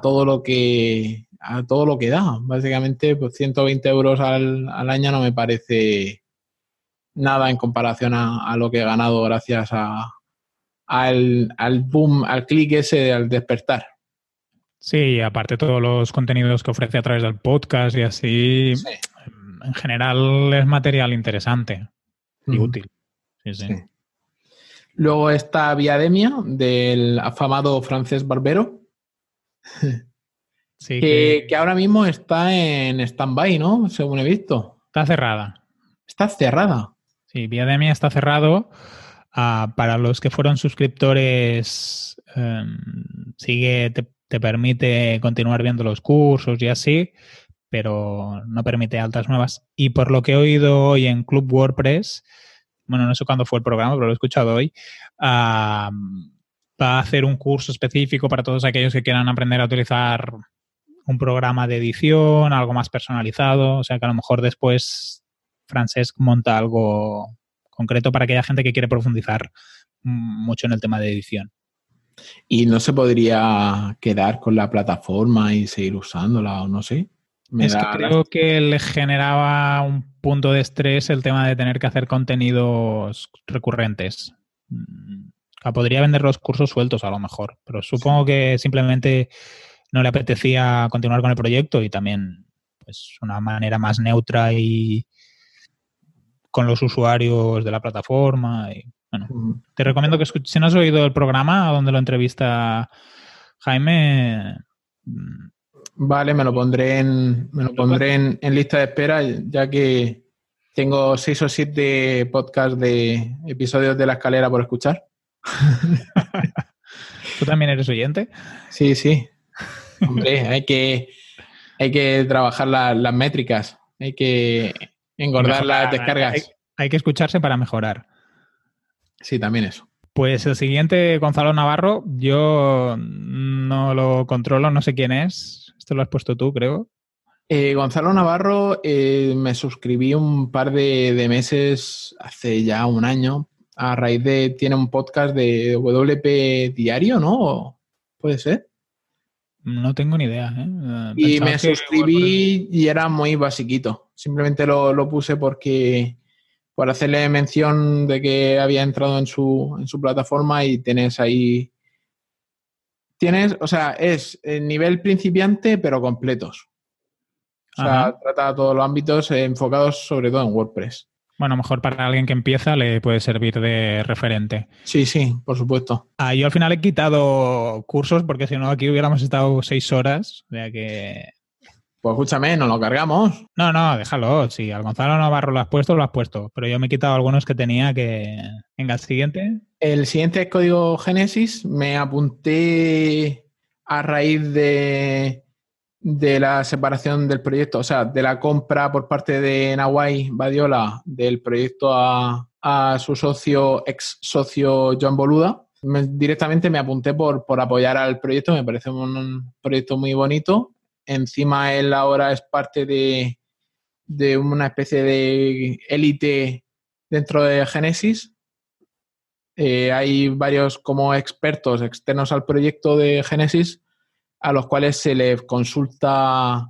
todo lo que a todo lo que da. Básicamente, pues 120 euros al, al año no me parece nada en comparación a, lo que he ganado gracias a, al, al boom, al clic ese, al despertar. Sí, aparte todos los contenidos que ofrece a través del podcast y así, en general es material interesante y útil. Sí, sí. Luego está Viademia del afamado francés Barbero. Sí, que, que... ahora mismo está en stand-by, ¿no? Según he visto. Está cerrada. Está cerrada. Sí, Viademia está cerrado. Ah, para los que fueron suscriptores, em, sigue, te, permite continuar viendo los cursos y así, pero no permite altas nuevas. Y por lo que he oído hoy en Club WordPress, bueno, no sé cuándo fue el programa, pero lo he escuchado hoy, hacer un curso específico para todos aquellos que quieran aprender a utilizar un programa de edición, algo más personalizado, o sea que a lo mejor después Francesc monta algo concreto para aquella gente que quiere profundizar mucho en el tema de edición. ¿Y no se podría quedar con la plataforma y seguir usándola o no sé? es que creo que le generaba un punto de estrés el tema de tener que hacer contenidos recurrentes. Podría vender los cursos sueltos a lo mejor, pero supongo que simplemente no le apetecía continuar con el proyecto y también pues una manera más neutra y, con los usuarios de la plataforma. Y, bueno, te recomiendo que escuches, si no has oído el programa donde lo entrevista Jaime. Mm, vale, me lo pondré en, me lo pondré en, lista de espera, ya que tengo seis o siete podcasts de episodios de la escalera por escuchar. (laughs) ¿Tú también eres oyente? Sí, sí. Hombre, hay que, hay que trabajar las métricas. Hay que engordar las descargas. Hay, que escucharse para mejorar. Sí, también eso. Pues el siguiente, Gonzalo Navarro, yo no lo controlo, no sé quién es. Esto lo has puesto tú, creo. Eh, Gonzalo Navarro, eh, me suscribí un par de, meses, hace ya un año, a raíz de, tiene un podcast de WP Diario, ¿no? ¿Puede ser? No tengo ni idea. ¿eh? eh y me suscribí y era muy basiquito. Simplemente lo, puse porque por hacerle mención de que había entrado en su, en su plataforma y tienes ahí. Tienes, o sea, es el nivel principiante, pero completos. O sea, trata todos los ámbitos enfocados sobre todo en WordPress. Bueno, mejor para alguien que empieza le puede servir de referente. Sí, sí, por supuesto. Ah, yo al final he quitado cursos porque si no aquí hubiéramos estado seis horas. O sea que. Pues escúchame, no lo cargamos. No, no, déjalo. Si al Gonzalo Navarro lo has puesto, lo has puesto. Pero yo me he quitado algunos que tenía que. Venga, el siguiente. El siguiente es código Génesis. Me apunté a raíz de de la separación del proyecto, o sea, de la compra por parte de Nawai Badiola del proyecto a, su socio, ex socio John Boluda. directamente me apunté por, por apoyar al proyecto, me parece un, proyecto muy bonito. Encima él ahora es parte de, de una especie de élite dentro de Genesis. Eh, hay varios como expertos externos al proyecto de Genesis a los cuales se les consulta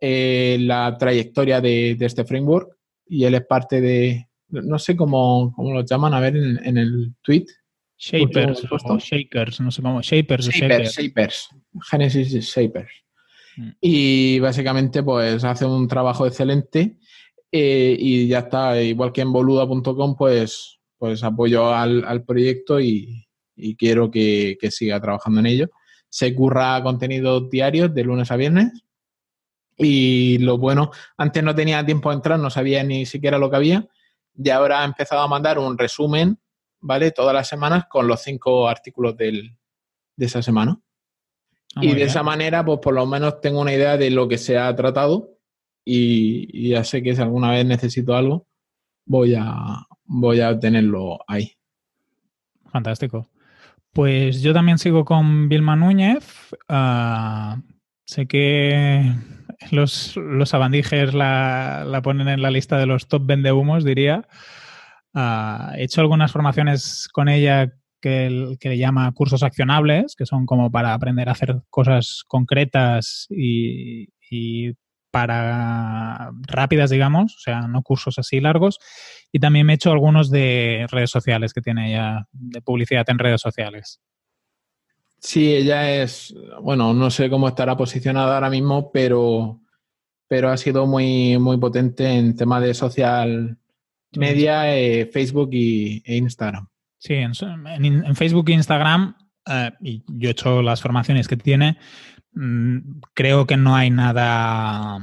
eh, la trayectoria de, este framework y él es parte de, no sé cómo, cómo lo llaman, a ver en, el tweet. Shapers o Shakers, no sé cómo, Shapers Shapers, Shapers. Genesis Shapers. Mm. Y básicamente pues hace un trabajo excelente eh, y ya está, igual que en boluda.com pues, pues apoyo al, proyecto y, quiero que, siga trabajando en ello se curra contenido diario de lunes a viernes. Y lo bueno, antes no tenía tiempo de entrar, no sabía ni siquiera lo que había. Y ahora ha empezado a mandar un resumen, ¿vale? Todas las semanas con los cinco artículos del, de esa semana. Ah, y de esa manera, pues por lo menos tengo una idea de lo que se ha tratado y, ya sé que si alguna vez necesito algo, voy a, voy a tenerlo ahí. Fantástico. Pues yo también sigo con Vilma Núñez. Ah, sé que los, los abandijes la, ponen en la lista de los top vendehumos, diría. Ah, he hecho algunas formaciones con ella que, que le llama cursos accionables, que son como para aprender a hacer cosas concretas y, y para rápidas, digamos, o sea, no cursos así largos. Y también me he hecho algunos de redes sociales que tiene ella, de publicidad en redes sociales. Sí, ella es, bueno, no sé cómo estará posicionada ahora mismo, pero, pero ha sido muy, muy potente en temas de social media, eh, Facebook y, e Instagram. Sí, en, Facebook e Instagram, eh, y yo he hecho las formaciones que tiene, creo que no hay nada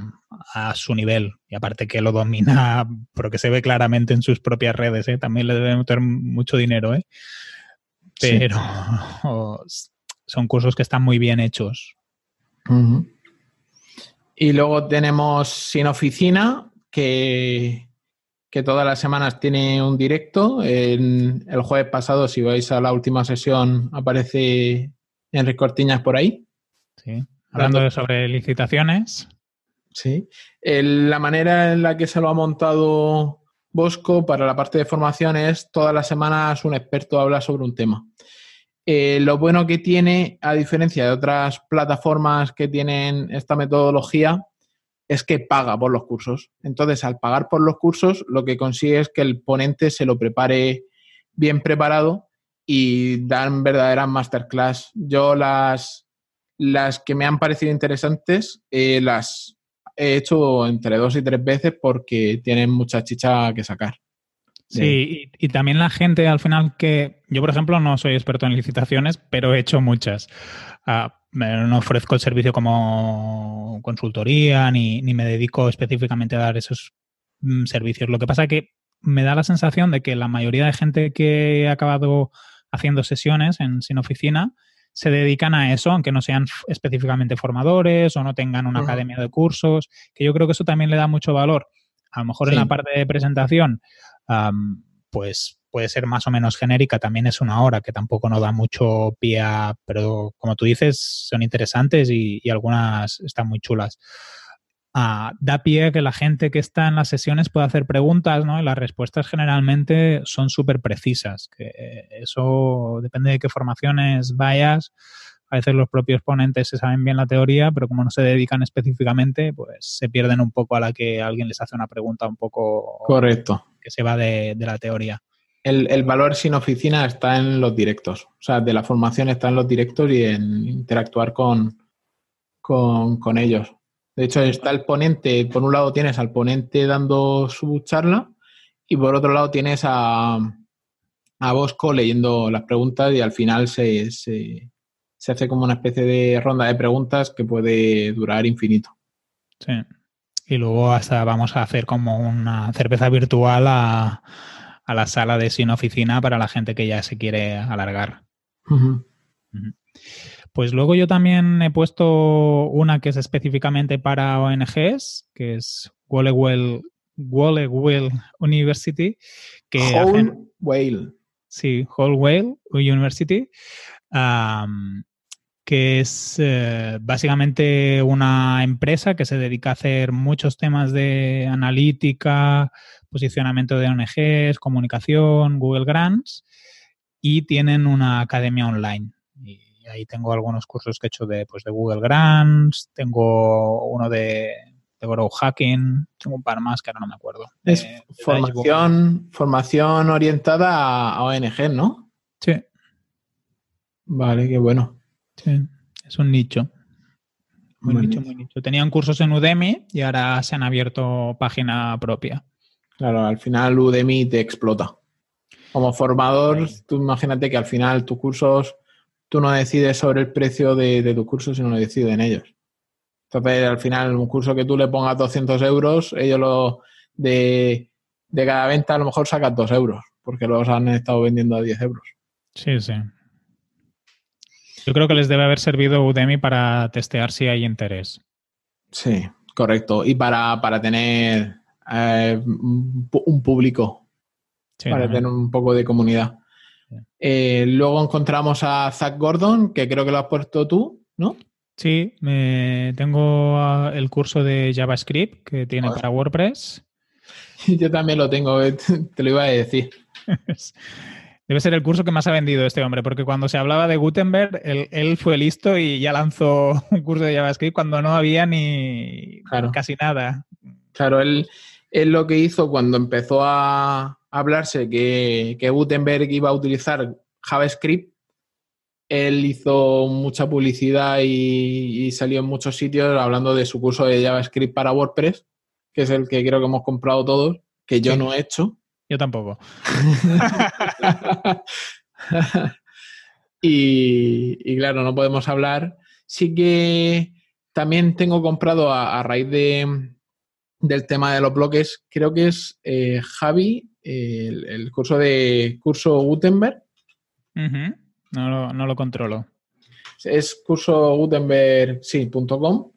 a su nivel. Y aparte que lo domina, (laughs) porque se ve claramente en sus propias redes, ¿eh? también le debe meter mucho dinero, ¿eh? pero (laughs) son cursos que están muy bien hechos. Y luego tenemos Sin Oficina, que, que todas las semanas tiene un directo. el jueves pasado, si vais a la última sesión, aparece Enrique Cortiñas por ahí. Sí. Hablando sobre licitaciones. Sí. la manera en la que se lo ha montado Bosco para la parte de formación es todas las semanas un experto habla sobre un tema. Eh, lo bueno que tiene, a diferencia de otras plataformas que tienen esta metodología, es que paga por los cursos. Entonces, al pagar por los cursos, lo que consigue es que el ponente se lo prepare bien preparado y dan verdaderas masterclass. Yo las, las que me han parecido interesantes eh, las he hecho entre dos y tres veces porque tienen mucha chicha que sacar. Sí, y, también la gente al final que yo, por ejemplo, no soy experto en licitaciones, pero he hecho muchas. Ah, no ofrezco el servicio como consultoría ni, ni, me dedico específicamente a dar esos mm, servicios. Lo que pasa es que me da la sensación de que la mayoría de gente que ha acabado haciendo sesiones en sin oficina se dedican a eso, aunque no sean específicamente formadores o no tengan una academia de cursos, que yo creo que eso también le da mucho valor. A lo mejor en la parte de presentación, pues puede ser más o menos genérica, también es una hora que tampoco nos da mucho pie a, pero como tú dices, son interesantes y, y algunas están muy chulas da pie a que la gente que está en las sesiones pueda hacer preguntas, ¿no? Y las respuestas generalmente son súper precisas. Que eso depende de qué formaciones vayas. A veces los propios ponentes se saben bien la teoría, pero como no se dedican específicamente, pues se pierden un poco a la que alguien les hace una pregunta un poco... Correcto. Que se va de, la teoría. El, valor sin oficina está en los directos. O sea, de la formación está en los directos y en interactuar con, con, con ellos. De hecho, está el ponente, por un lado tienes al ponente dando su charla y por otro lado tienes a, a Bosco leyendo las preguntas y al final se, se, se hace como una especie de ronda de preguntas que puede durar infinito. Sí. Y luego hasta vamos a hacer como una cerveza virtual a, a la sala de sin oficina para la gente que ya se quiere alargar. Ujú. Pues luego yo también he puesto una que es específicamente para ONGs, que es Wallewell, Wallewell University, que Whole hacen- Whale. Sí, Whole Whale University, que es eh, básicamente una empresa que se dedica a hacer muchos temas de analítica, posicionamiento de ONGs, comunicación, Google Grants, y tienen una academia online. Y ahí tengo algunos cursos que he hecho de, pues, de Google Grants, tengo uno de, de Grow Hacking, tengo un par más que ahora no me acuerdo. Es Dashboard. formación, formación orientada a, ONG, ¿no? Sí, Vale, qué bueno. Sí, es un nicho. Muy nicho, muy nicho. Tenían cursos en Udemy y ahora se han abierto página propia. Claro, al final Udemy te explota. Como formador, Sí. tú imagínate que al final tus cursos, tú no decides sobre el precio de, de tus cursos, sino lo deciden ellos. Entonces, al final, un curso que tú le pongas 200 euros, ellos lo de, de cada venta a lo mejor sacan 2 euros, porque los han estado vendiendo a 10 euros. Sí, sí. Yo creo que les debe haber servido Udemy para testear si hay interés. Sí, correcto. Y para, para tener eh, un público Sí, para también. tener un poco de comunidad. Eh, luego encontramos a Zach Gordon, que creo que lo has puesto tú, ¿no? Sí, me- tengo el curso de JavaScript que tiene para WordPress. (laughs) Yo también lo tengo, eh, (laughs) te lo iba a decir. (laughs) Debe ser el curso que más ha vendido este hombre, porque cuando se hablaba de Gutenberg, él, él fue listo y ya lanzó un curso de JavaScript cuando no había ni Claro. casi nada. Claro, él, él lo que hizo cuando empezó a hablarse que, que Gutenberg iba a utilizar JavaScript, él hizo mucha publicidad y, y salió en muchos sitios hablando de su curso de JavaScript para WordPress, que es el que creo que hemos comprado todos, que yo Sí. no he hecho. Yo tampoco. (laughs) y, y claro, no podemos hablar. Sí que también tengo comprado a, a raíz de, del tema de los bloques, creo que es eh, Javi, el, el curso de curso Gutenberg. No, lo, no lo controlo. Es curso Gutenberg, sí, punto com.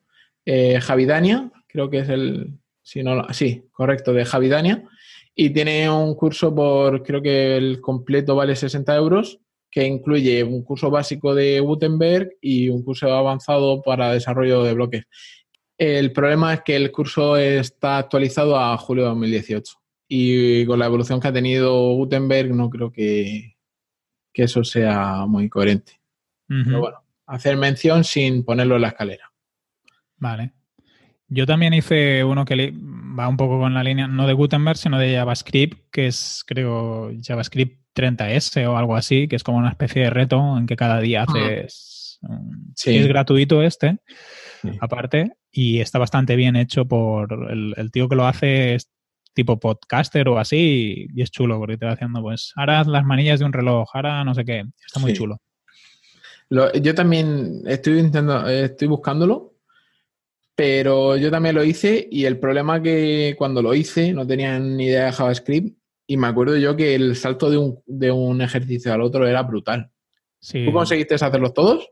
Eh, Javidania, creo que es el. Si no, sí, correcto, de Javidania. Y tiene un curso por, creo que el completo vale 60 euros, que incluye un curso básico de Gutenberg y un curso avanzado para desarrollo de bloques. El problema es que el curso está actualizado a julio de 2018 y con la evolución que ha tenido Gutenberg no creo que, que eso sea muy coherente. Pero bueno, hacer mención sin ponerlo en la escalera. Vale. Yo también hice uno que va un poco con la línea, no de Gutenberg, sino de JavaScript, que es, creo, JavaScript 30S o algo así, que es como una especie de reto en que cada día haces. um, Sí. Es gratuito este, Sí. aparte, y está bastante bien hecho por el, el tío que lo hace, es tipo podcaster o así, y es chulo, porque te va haciendo, pues, ahora las manillas de un reloj, ahora no sé qué, está muy Sí. chulo. Lo- yo también estoy intentando, estoy buscándolo, pero yo también lo hice y el problema que cuando lo hice no tenía ni idea de JavaScript y me acuerdo yo que el salto de un, de un ejercicio al otro era brutal. Sí. ¿Tú conseguiste hacerlos todos?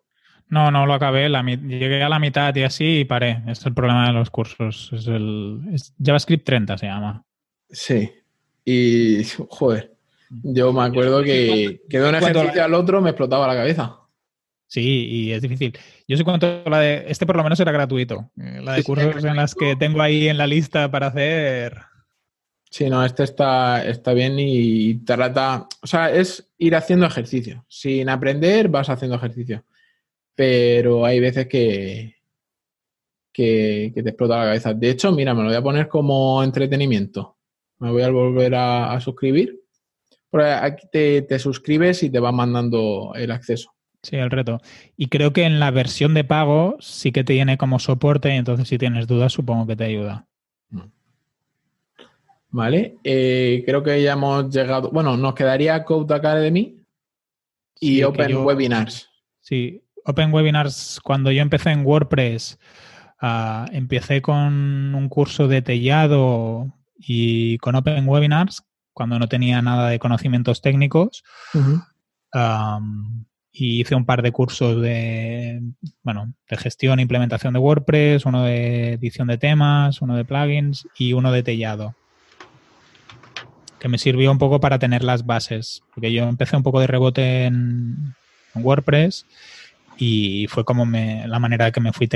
No, no lo acabé. La, llegué a la mitad y así y paré. Este es el problema de los cursos. Es el es JavaScript 30 se llama. Sí. Y, joder, yo me acuerdo que, que de un ejercicio al otro me explotaba la cabeza. Sí, y es difícil. Yo sí cuento la de. Este por lo menos era gratuito. Eh, La de sí, cursos en las que tengo ahí en la lista para hacer. Sí, no, este está, está bien y trata, o sea, es ir haciendo ejercicio. Sin aprender vas haciendo ejercicio. Pero hay veces que, que, que te explota la cabeza. De hecho, mira, me lo voy a poner como entretenimiento. Me voy a volver a, a suscribir. Porque aquí te, te suscribes y te va mandando el acceso. Sí, el reto. Y creo que en la versión de pago sí que te tiene como soporte, y entonces si tienes dudas supongo que te ayuda. Vale, eh, creo que ya hemos llegado. Bueno, nos quedaría Code Academy y Open Webinars. Sí, Open Webinars, cuando yo empecé en WordPress, ah, empecé con un curso de tellado y con Open Webinars, cuando no tenía nada de conocimientos técnicos. y hice un par de cursos de, bueno, de gestión e implementación de WordPress, uno de edición de temas, uno de plugins y uno de tellado que me sirvió un poco para tener las bases, porque yo empecé un poco de rebote en, WordPress y fue como me, la manera que me fui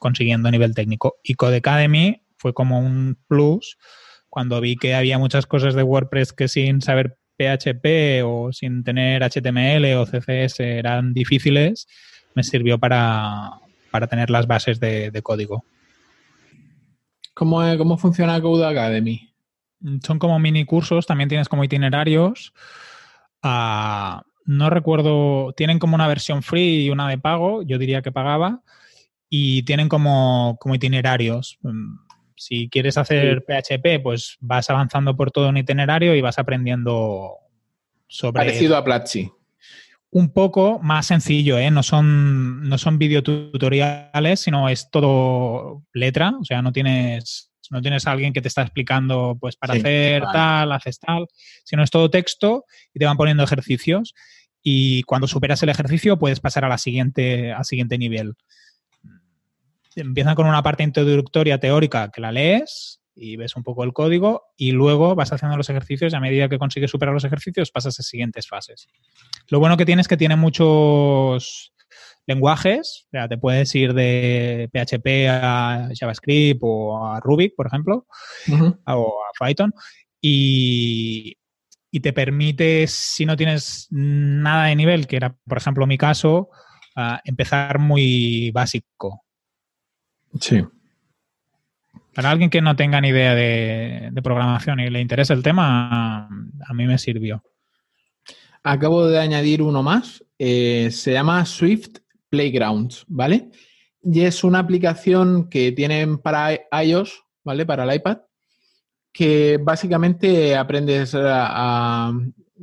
consiguiendo a nivel técnico. Y Codecademy fue como un plus cuando vi que había muchas cosas de WordPress que sin saber PHP o sin tener HTML o CSS eran difíciles, me sirvió para, tener las bases de, código. ¿Cómo, ¿Cómo funciona Code Academy? Mm, son como mini cursos, también tienes como itinerarios. Ah, no recuerdo, tienen como una versión free y una de pago, yo diría que pagaba, y tienen como, como itinerarios. Si quieres hacer PHP, pues vas avanzando por todo un itinerario y vas aprendiendo sobre... Parecido a Platzi. Un poco más sencillo, ¿eh? No son, no son videotutoriales, sino es todo letra, o sea, no tienes no tienes a alguien que te está explicando, pues para hacer tal, haces tal, sino es todo texto y te van poniendo ejercicios y cuando superas el ejercicio puedes pasar a la siguiente, al siguiente nivel. Empiezan con una parte introductoria teórica que la lees y ves un poco el código y luego vas haciendo los ejercicios y a medida que consigues superar los ejercicios pasas a siguientes fases. Lo bueno que tiene es que tiene muchos lenguajes, o sea, te puedes ir de PHP a JavaScript o a Ruby, por ejemplo, o a Python, y, te permite, si no tienes nada de nivel, que era, por ejemplo, mi caso, empezar muy básico. Sí. Para alguien que no tenga ni idea de, programación y le interese el tema, a mí me sirvió. Acabo de añadir uno más. Eh, se llama Swift Playgrounds, ¿vale? Y es una aplicación que tienen para iOS, ¿vale? Para el iPad, que básicamente aprendes a...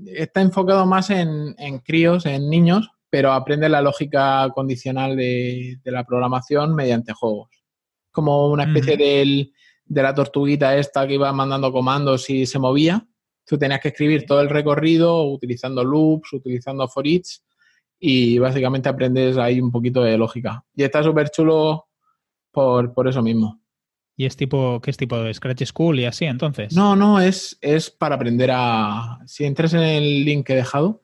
está enfocado más en, críos, en niños, pero aprende la lógica condicional de, la programación mediante juegos. Como una especie de la tortuguita esta que iba mandando comandos y se movía. Tú tenías que escribir todo el recorrido utilizando loops, utilizando for each y básicamente aprendes ahí un poquito de lógica. Y está súper chulo por, eso mismo. ¿Y es tipo, qué es tipo de Scratch School y así entonces? No, no, es, es para aprender a... Si entras en el link que he dejado,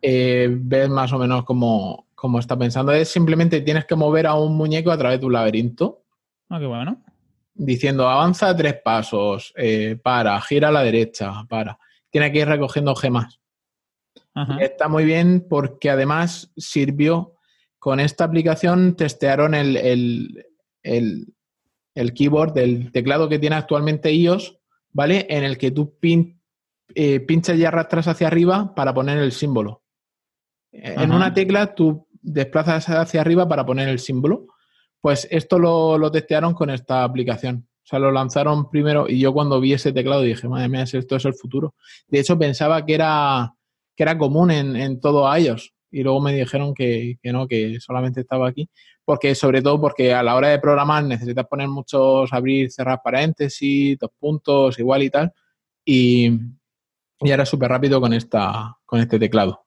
eh, ves más o menos cómo, cómo, está pensando. Es simplemente tienes que mover a un muñeco a través de un laberinto. Ah, qué bueno. Diciendo, avanza tres pasos, eh, para, gira a la derecha, para. Tiene que ir recogiendo gemas. Está muy bien porque además sirvió, con esta aplicación testearon el, keyboard del teclado que tiene actualmente iOS, ¿vale? En el que tú eh, pinchas y arrastras hacia arriba para poner el símbolo. En una tecla tú desplazas hacia arriba para poner el símbolo. Pues esto lo, lo, testearon con esta aplicación. O sea, lo lanzaron primero y yo cuando vi ese teclado dije, madre mía, esto es el futuro. De hecho, pensaba que era que era común en, en todo iOS. Y luego me dijeron que, no, que solamente estaba aquí. Porque, sobre todo, porque a la hora de programar necesitas poner muchos abrir, cerrar paréntesis, dos puntos, igual y tal. Y, y era súper rápido con esta, con este teclado.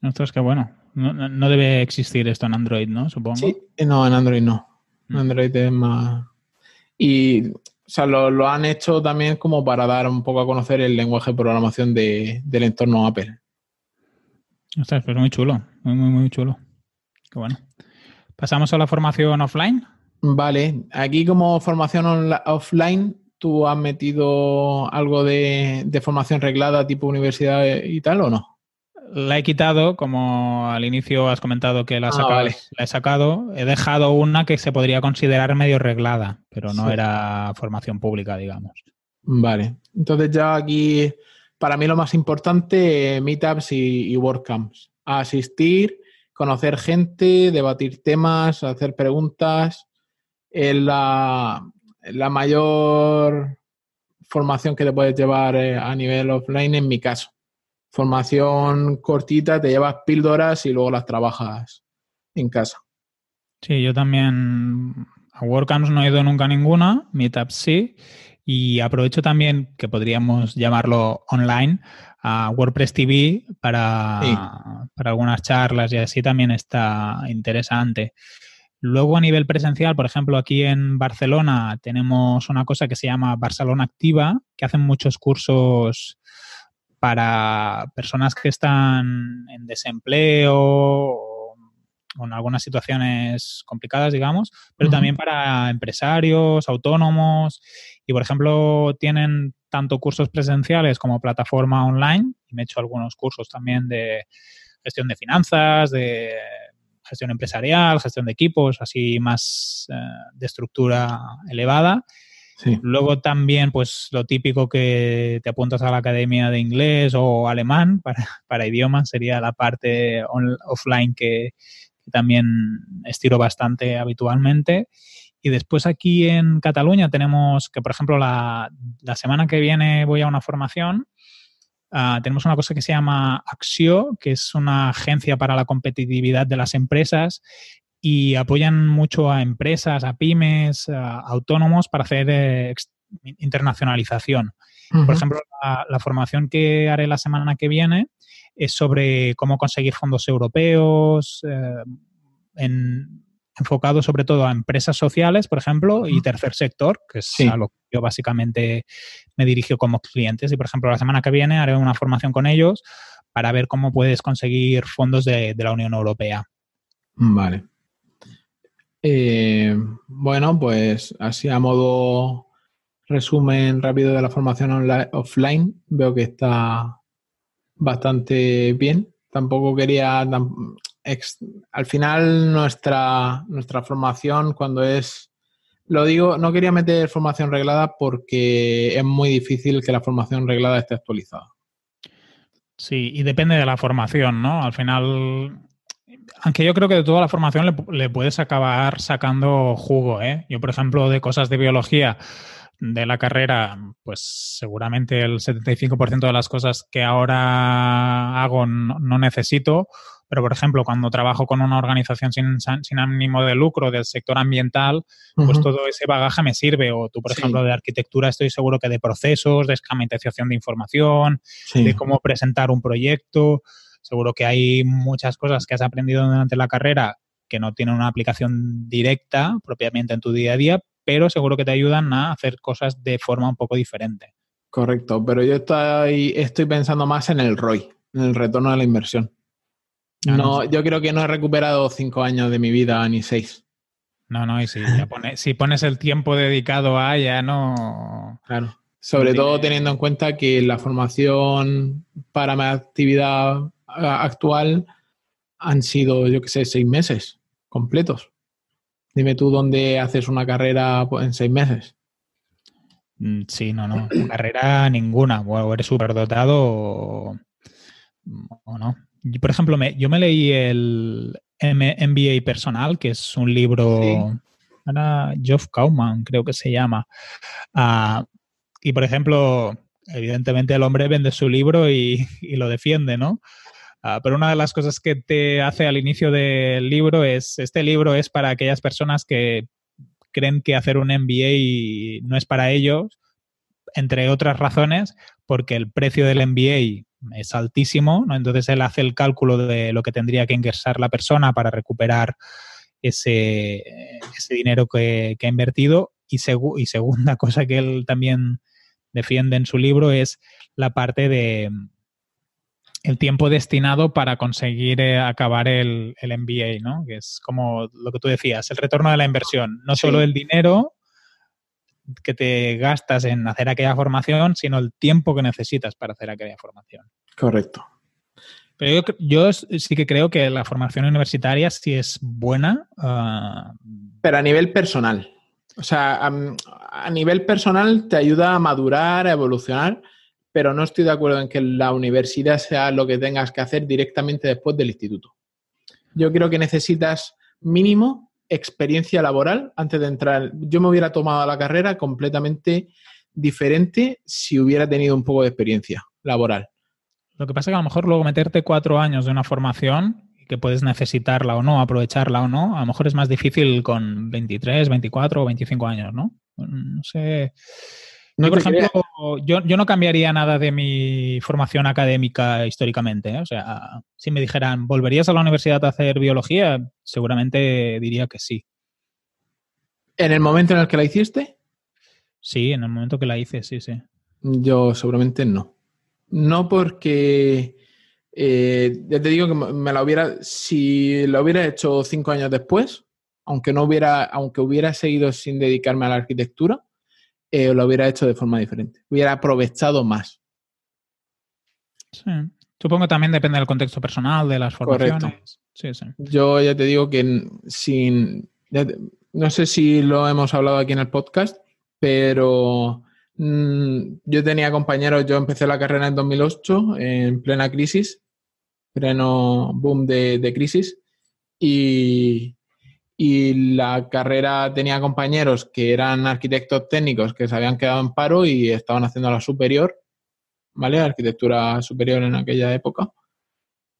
Esto es que bueno. No, debe existir esto en Android, ¿no? Supongo. Sí, no, en Android no. Android es más. Y o sea, lo, han hecho también como para dar un poco a conocer el lenguaje de programación de, del entorno Apple. Ostras, pues muy chulo, muy, muy, muy chulo. Qué bueno. ¿Pasamos a la formación offline? Vale, aquí como formación offline, ¿tú has metido algo de, formación reglada tipo universidad y tal o no? La he quitado, como al inicio has comentado que la, ah, la he sacado. He dejado una que se podría considerar medio reglada, pero no era formación pública, digamos. Vale, entonces ya aquí para mí lo más importante, meetups y, WordCamps. Asistir conocer gente, debatir temas, hacer preguntas. La, la mayor formación que te puedes llevar eh, a nivel offline en mi caso. Formación cortita, te llevas píldoras y luego las trabajas en casa. Sí, yo también a WordCamps no he ido nunca a ninguna, Meetup sí, y aprovecho también que podríamos llamarlo online a WordPress TV para, para algunas charlas y así también está interesante. Luego a nivel presencial, por ejemplo, aquí en Barcelona tenemos una cosa que se llama Barcelona Activa, que hacen muchos cursos para personas que están en desempleo con algunas situaciones complicadas, digamos, pero también para empresarios, autónomos. Y, por ejemplo, tienen tanto cursos presenciales como plataforma online. Y me he hecho algunos cursos también de gestión de finanzas, de gestión empresarial, gestión de equipos, así más eh, de estructura elevada. Luego también, pues lo típico que te apuntas a la academia de inglés o alemán (laughs) para, para idiomas sería la parte offline que, también estiro bastante habitualmente. Y después aquí en Cataluña tenemos que, por ejemplo, la, semana que viene voy a una formación. Ah, tenemos una cosa que se llama Axio, que es una agencia para la competitividad de las empresas y apoyan mucho a empresas, a pymes, a autónomos para hacer eh, internacionalización. Por ejemplo, la, formación que haré la semana que viene es sobre cómo conseguir fondos europeos, eh, enfocado sobre todo a empresas sociales, por ejemplo, y tercer sector, que es a lo que yo básicamente me dirijo como clientes. Y, por ejemplo, la semana que viene haré una formación con ellos para ver cómo puedes conseguir fondos de, la Unión Europea. Vale. Eh, bueno, pues así a modo resumen rápido de la formación online, offline, veo que está bastante bien. Tampoco quería, al final nuestra, nuestra formación cuando es, lo digo, no quería meter formación reglada porque es muy difícil que la formación reglada esté actualizada. Sí, y depende de la formación, ¿no? Al final, aunque yo creo que de toda la formación le, le puedes acabar sacando jugo, ¿eh? Yo, por ejemplo, de cosas de biología, de la carrera, pues seguramente el 75% de las cosas que ahora hago no, necesito, pero por ejemplo, cuando trabajo con una organización sin, sin ánimo de lucro del sector ambiental, pues todo ese bagaje me sirve. O tú, por ejemplo, de arquitectura, estoy seguro que de procesos, de escamentización de información, de cómo presentar un proyecto. Seguro que hay muchas cosas que has aprendido durante la carrera que no tienen una aplicación directa propiamente en tu día a día, pero seguro que te ayudan a hacer cosas de forma un poco diferente. Correcto, pero yo estoy, estoy pensando más en el ROI, en el retorno de la inversión. Ah, no, yo creo que no he recuperado cinco años de mi vida ni seis. No, no, y si, (laughs) si pones el tiempo dedicado a ya no. Claro. Sobre todo teniendo en cuenta que la formación para mi actividad actual han sido, yo qué sé, seis meses completos. Dime tú dónde haces una carrera en seis meses. Mm, sí, no, no. (coughs) Carrera ninguna. O eres superdotado o, o no. por ejemplo, me, yo me leí el MBA personal, que es un libro. Ahora, Geoff Kauman, creo que se llama. Ah, y por ejemplo, evidentemente el hombre vende su libro y, y lo defiende, ¿no? Ah, pero una de las cosas que te hace al inicio del libro es, este libro es para aquellas personas que creen que hacer un MBA no es para ellos, entre otras razones, porque el precio del MBA es altísimo, ¿no? entonces él hace el cálculo de lo que tendría que ingresar la persona para recuperar ese, ese dinero que, ha invertido. Y, y segunda (laughs) cosa que él también defiende en su libro es la parte de, el tiempo destinado para conseguir eh, acabar el, el, MBA, ¿no? Que es como lo que tú decías, el retorno de la inversión. No solo el dinero que te gastas en hacer aquella formación, sino el tiempo que necesitas para hacer aquella formación. Correcto. Pero yo, sí que creo que la formación universitaria sí es buena. Ah, Pero a nivel personal. O sea, a nivel personal te ayuda a madurar, a evolucionar pero no estoy de acuerdo en que la universidad sea lo que tengas que hacer directamente después del instituto. yo creo que necesitas mínimo experiencia laboral antes de entrar. Yo me hubiera tomado la carrera completamente diferente si hubiera tenido un poco de experiencia laboral. Lo que pasa es que a lo mejor luego meterte cuatro años de una formación que puedes necesitarla o no, aprovecharla o no, a lo mejor es más difícil con 23, 24 o 25 años, ¿no? No sé. Yo, por ejemplo, yo, no cambiaría nada de mi formación académica históricamente. ¿eh? O sea, si me dijeran, ¿volverías a la universidad a hacer biología? Seguramente diría que sí. ¿En el momento en el que la hiciste? Sí, en el momento que la hice, sí, sí. Yo seguramente no. No porque eh, ya te digo que me la hubiera, si lo hubiera hecho cinco años después, aunque no hubiera, aunque hubiera seguido sin dedicarme a la arquitectura, eh, lo hubiera hecho de forma diferente. Hubiera aprovechado más. Sí. Supongo que también depende del contexto personal, de las formaciones. Sí, sí. Yo ya te digo que sin. no sé si lo hemos hablado aquí en el podcast, pero mm, yo tenía compañeros, yo empecé la carrera en 2008, en plena crisis, pleno boom de, crisis, y, la carrera tenía compañeros que eran arquitectos técnicos que se habían quedado en paro y estaban haciendo la superior, ¿vale? Arquitectura superior en aquella época.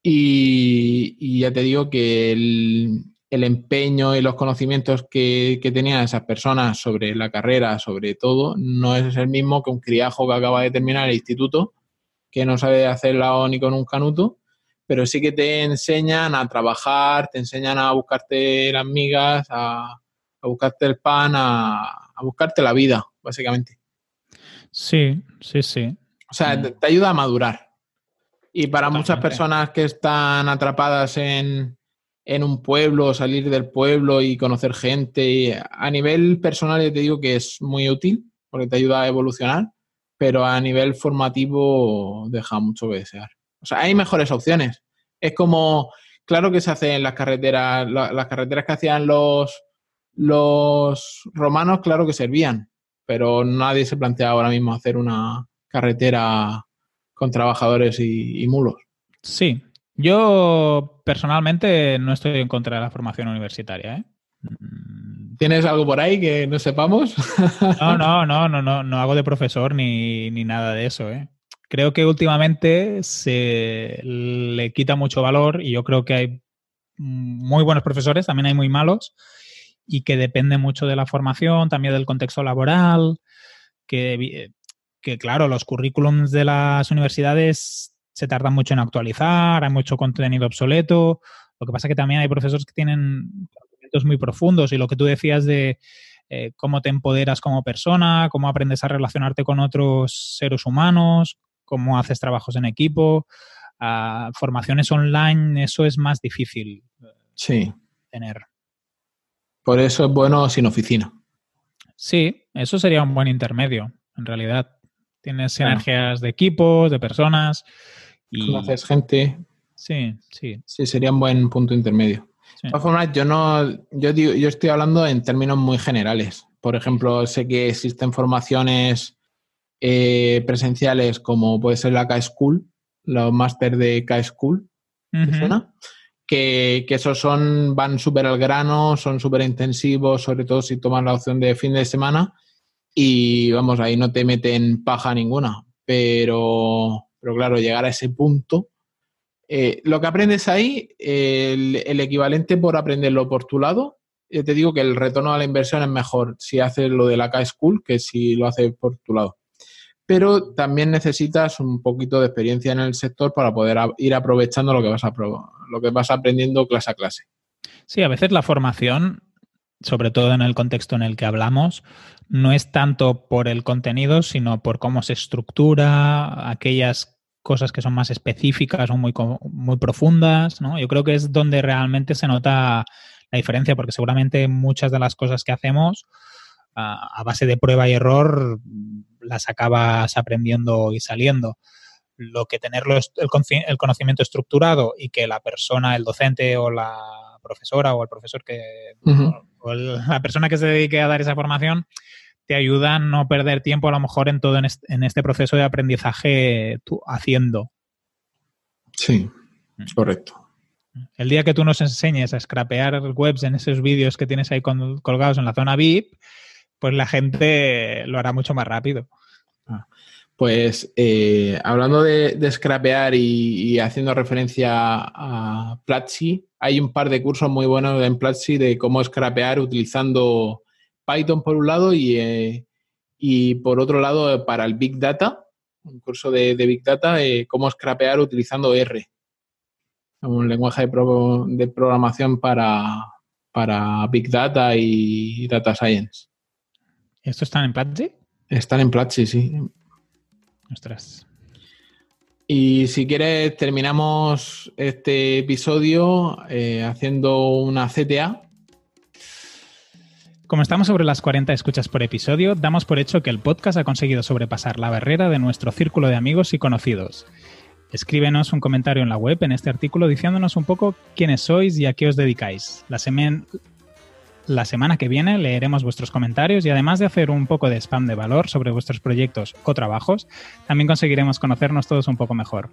Y, ya te digo que el, empeño y los conocimientos que, que, tenían esas personas sobre la carrera, sobre todo, no es el mismo que un criajo que acaba de terminar el instituto, que no sabe hacer la ni con un canuto pero sí que te enseñan a trabajar, te enseñan a buscarte las migas, a, buscarte el pan, a, buscarte la vida, básicamente. Sí, sí, sí. O sea, mm. te, ayuda a madurar. Y para muchas personas que están atrapadas en, en un pueblo, salir del pueblo y conocer gente, a nivel personal yo te digo que es muy útil porque te ayuda a evolucionar, pero a nivel formativo deja mucho que desear. O sea, hay mejores opciones. Es como, claro que se hace en las carreteras, las carreteras que hacían los, los romanos, claro que servían, pero nadie se plantea ahora mismo hacer una carretera con trabajadores y, mulos. Sí, yo personalmente no estoy en contra de la formación universitaria. ¿eh? ¿Tienes algo por ahí que no sepamos? No, (laughs) no, no, no, no, no hago de profesor ni, ni nada de eso. ¿eh? Creo que últimamente se le quita mucho valor y yo creo que hay muy buenos profesores, también hay muy malos y que depende mucho de la formación, también del contexto laboral, que, que claro, los currículums de las universidades se tardan mucho en actualizar, hay mucho contenido obsoleto, lo que pasa es que también hay profesores que tienen conocimientos muy profundos y lo que tú decías de eh, cómo te empoderas como persona, cómo aprendes a relacionarte con otros seres humanos, cómo haces trabajos en equipo. formaciones online, eso es más difícil eh, sí. tener. Por eso es bueno sin oficina. Sí, eso sería un buen intermedio, en realidad. Tienes energías de equipos, de personas. Y... Conoces gente. Sí, sí. Sí, sería un buen punto intermedio. De todas formas, yo no, yo digo, yo estoy hablando en términos muy generales. Por ejemplo, sé que existen formaciones eh, presenciales como puede ser la K-School, los máster de K-School, que, que, esos son, van súper al grano, son súper intensivos, sobre todo si tomas la opción de fin de semana y vamos, ahí no te meten paja ninguna, pero, pero claro, llegar a ese punto, eh, lo que aprendes ahí, el, el, equivalente por aprenderlo por tu lado, yo te digo que el retorno a la inversión es mejor si haces lo de la K-School que si lo haces por tu lado pero también necesitas un poquito de experiencia en el sector para poder ir aprovechando lo que vas, aprendiendo clase a clase. Sí, a veces la formación, sobre todo en el contexto en el que hablamos, no es tanto por el contenido, sino por cómo se estructura, aquellas cosas que son más específicas o muy, muy profundas, ¿no? Yo creo que es donde realmente se nota la diferencia, porque seguramente muchas de las cosas que hacemos a base de prueba y error las acabas aprendiendo y saliendo. Lo que tener el, conocimiento estructurado y que la persona, el docente o la profesora o el profesor que, o, (laughs) la persona que se dedique a dar esa formación, te ayuda a no perder tiempo a lo mejor en todo en este, proceso de aprendizaje tú, haciendo. Sí, mm. correcto. El día que tú nos enseñes a scrapear webs en esos vídeos que tienes ahí colgados en la zona VIP, pues la gente lo hará mucho más rápido. Ah, pues eh, hablando de, scrapear y, haciendo referencia a Platzi, hay un par de cursos muy buenos en Platzi de cómo scrapear utilizando Python por un lado y, eh, y por otro lado para el Big Data, un curso de, Big Data, eh, cómo scrapear utilizando R, un lenguaje de, programación para, para Big Data y Data Science. ¿Esto están en Platzi? Están en Platzi, sí. Ostras. Y si quieres, terminamos este episodio eh, haciendo una CTA. Como estamos sobre las 40 escuchas por episodio, damos por hecho que el podcast ha conseguido sobrepasar la barrera de nuestro círculo de amigos y conocidos. Escríbenos un comentario en la web en este artículo diciéndonos un poco quiénes sois y a qué os dedicáis. La, la semana que viene leeremos vuestros comentarios y además de hacer un poco de spam de valor sobre vuestros proyectos o trabajos, también conseguiremos conocernos todos un poco mejor.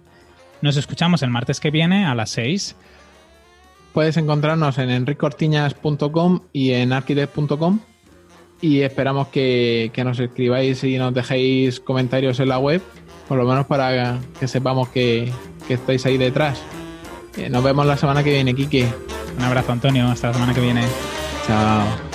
Nos escuchamos el martes que viene a las 6. Puedes encontrarnos en enricortiñas.com y en architect.com y esperamos que, nos escribáis y nos dejéis comentarios en la web, por lo menos para que sepamos que, que estáis ahí detrás. Eh, nos vemos la semana que viene, Kike. Un abrazo, Antonio. Hasta la semana que viene. 加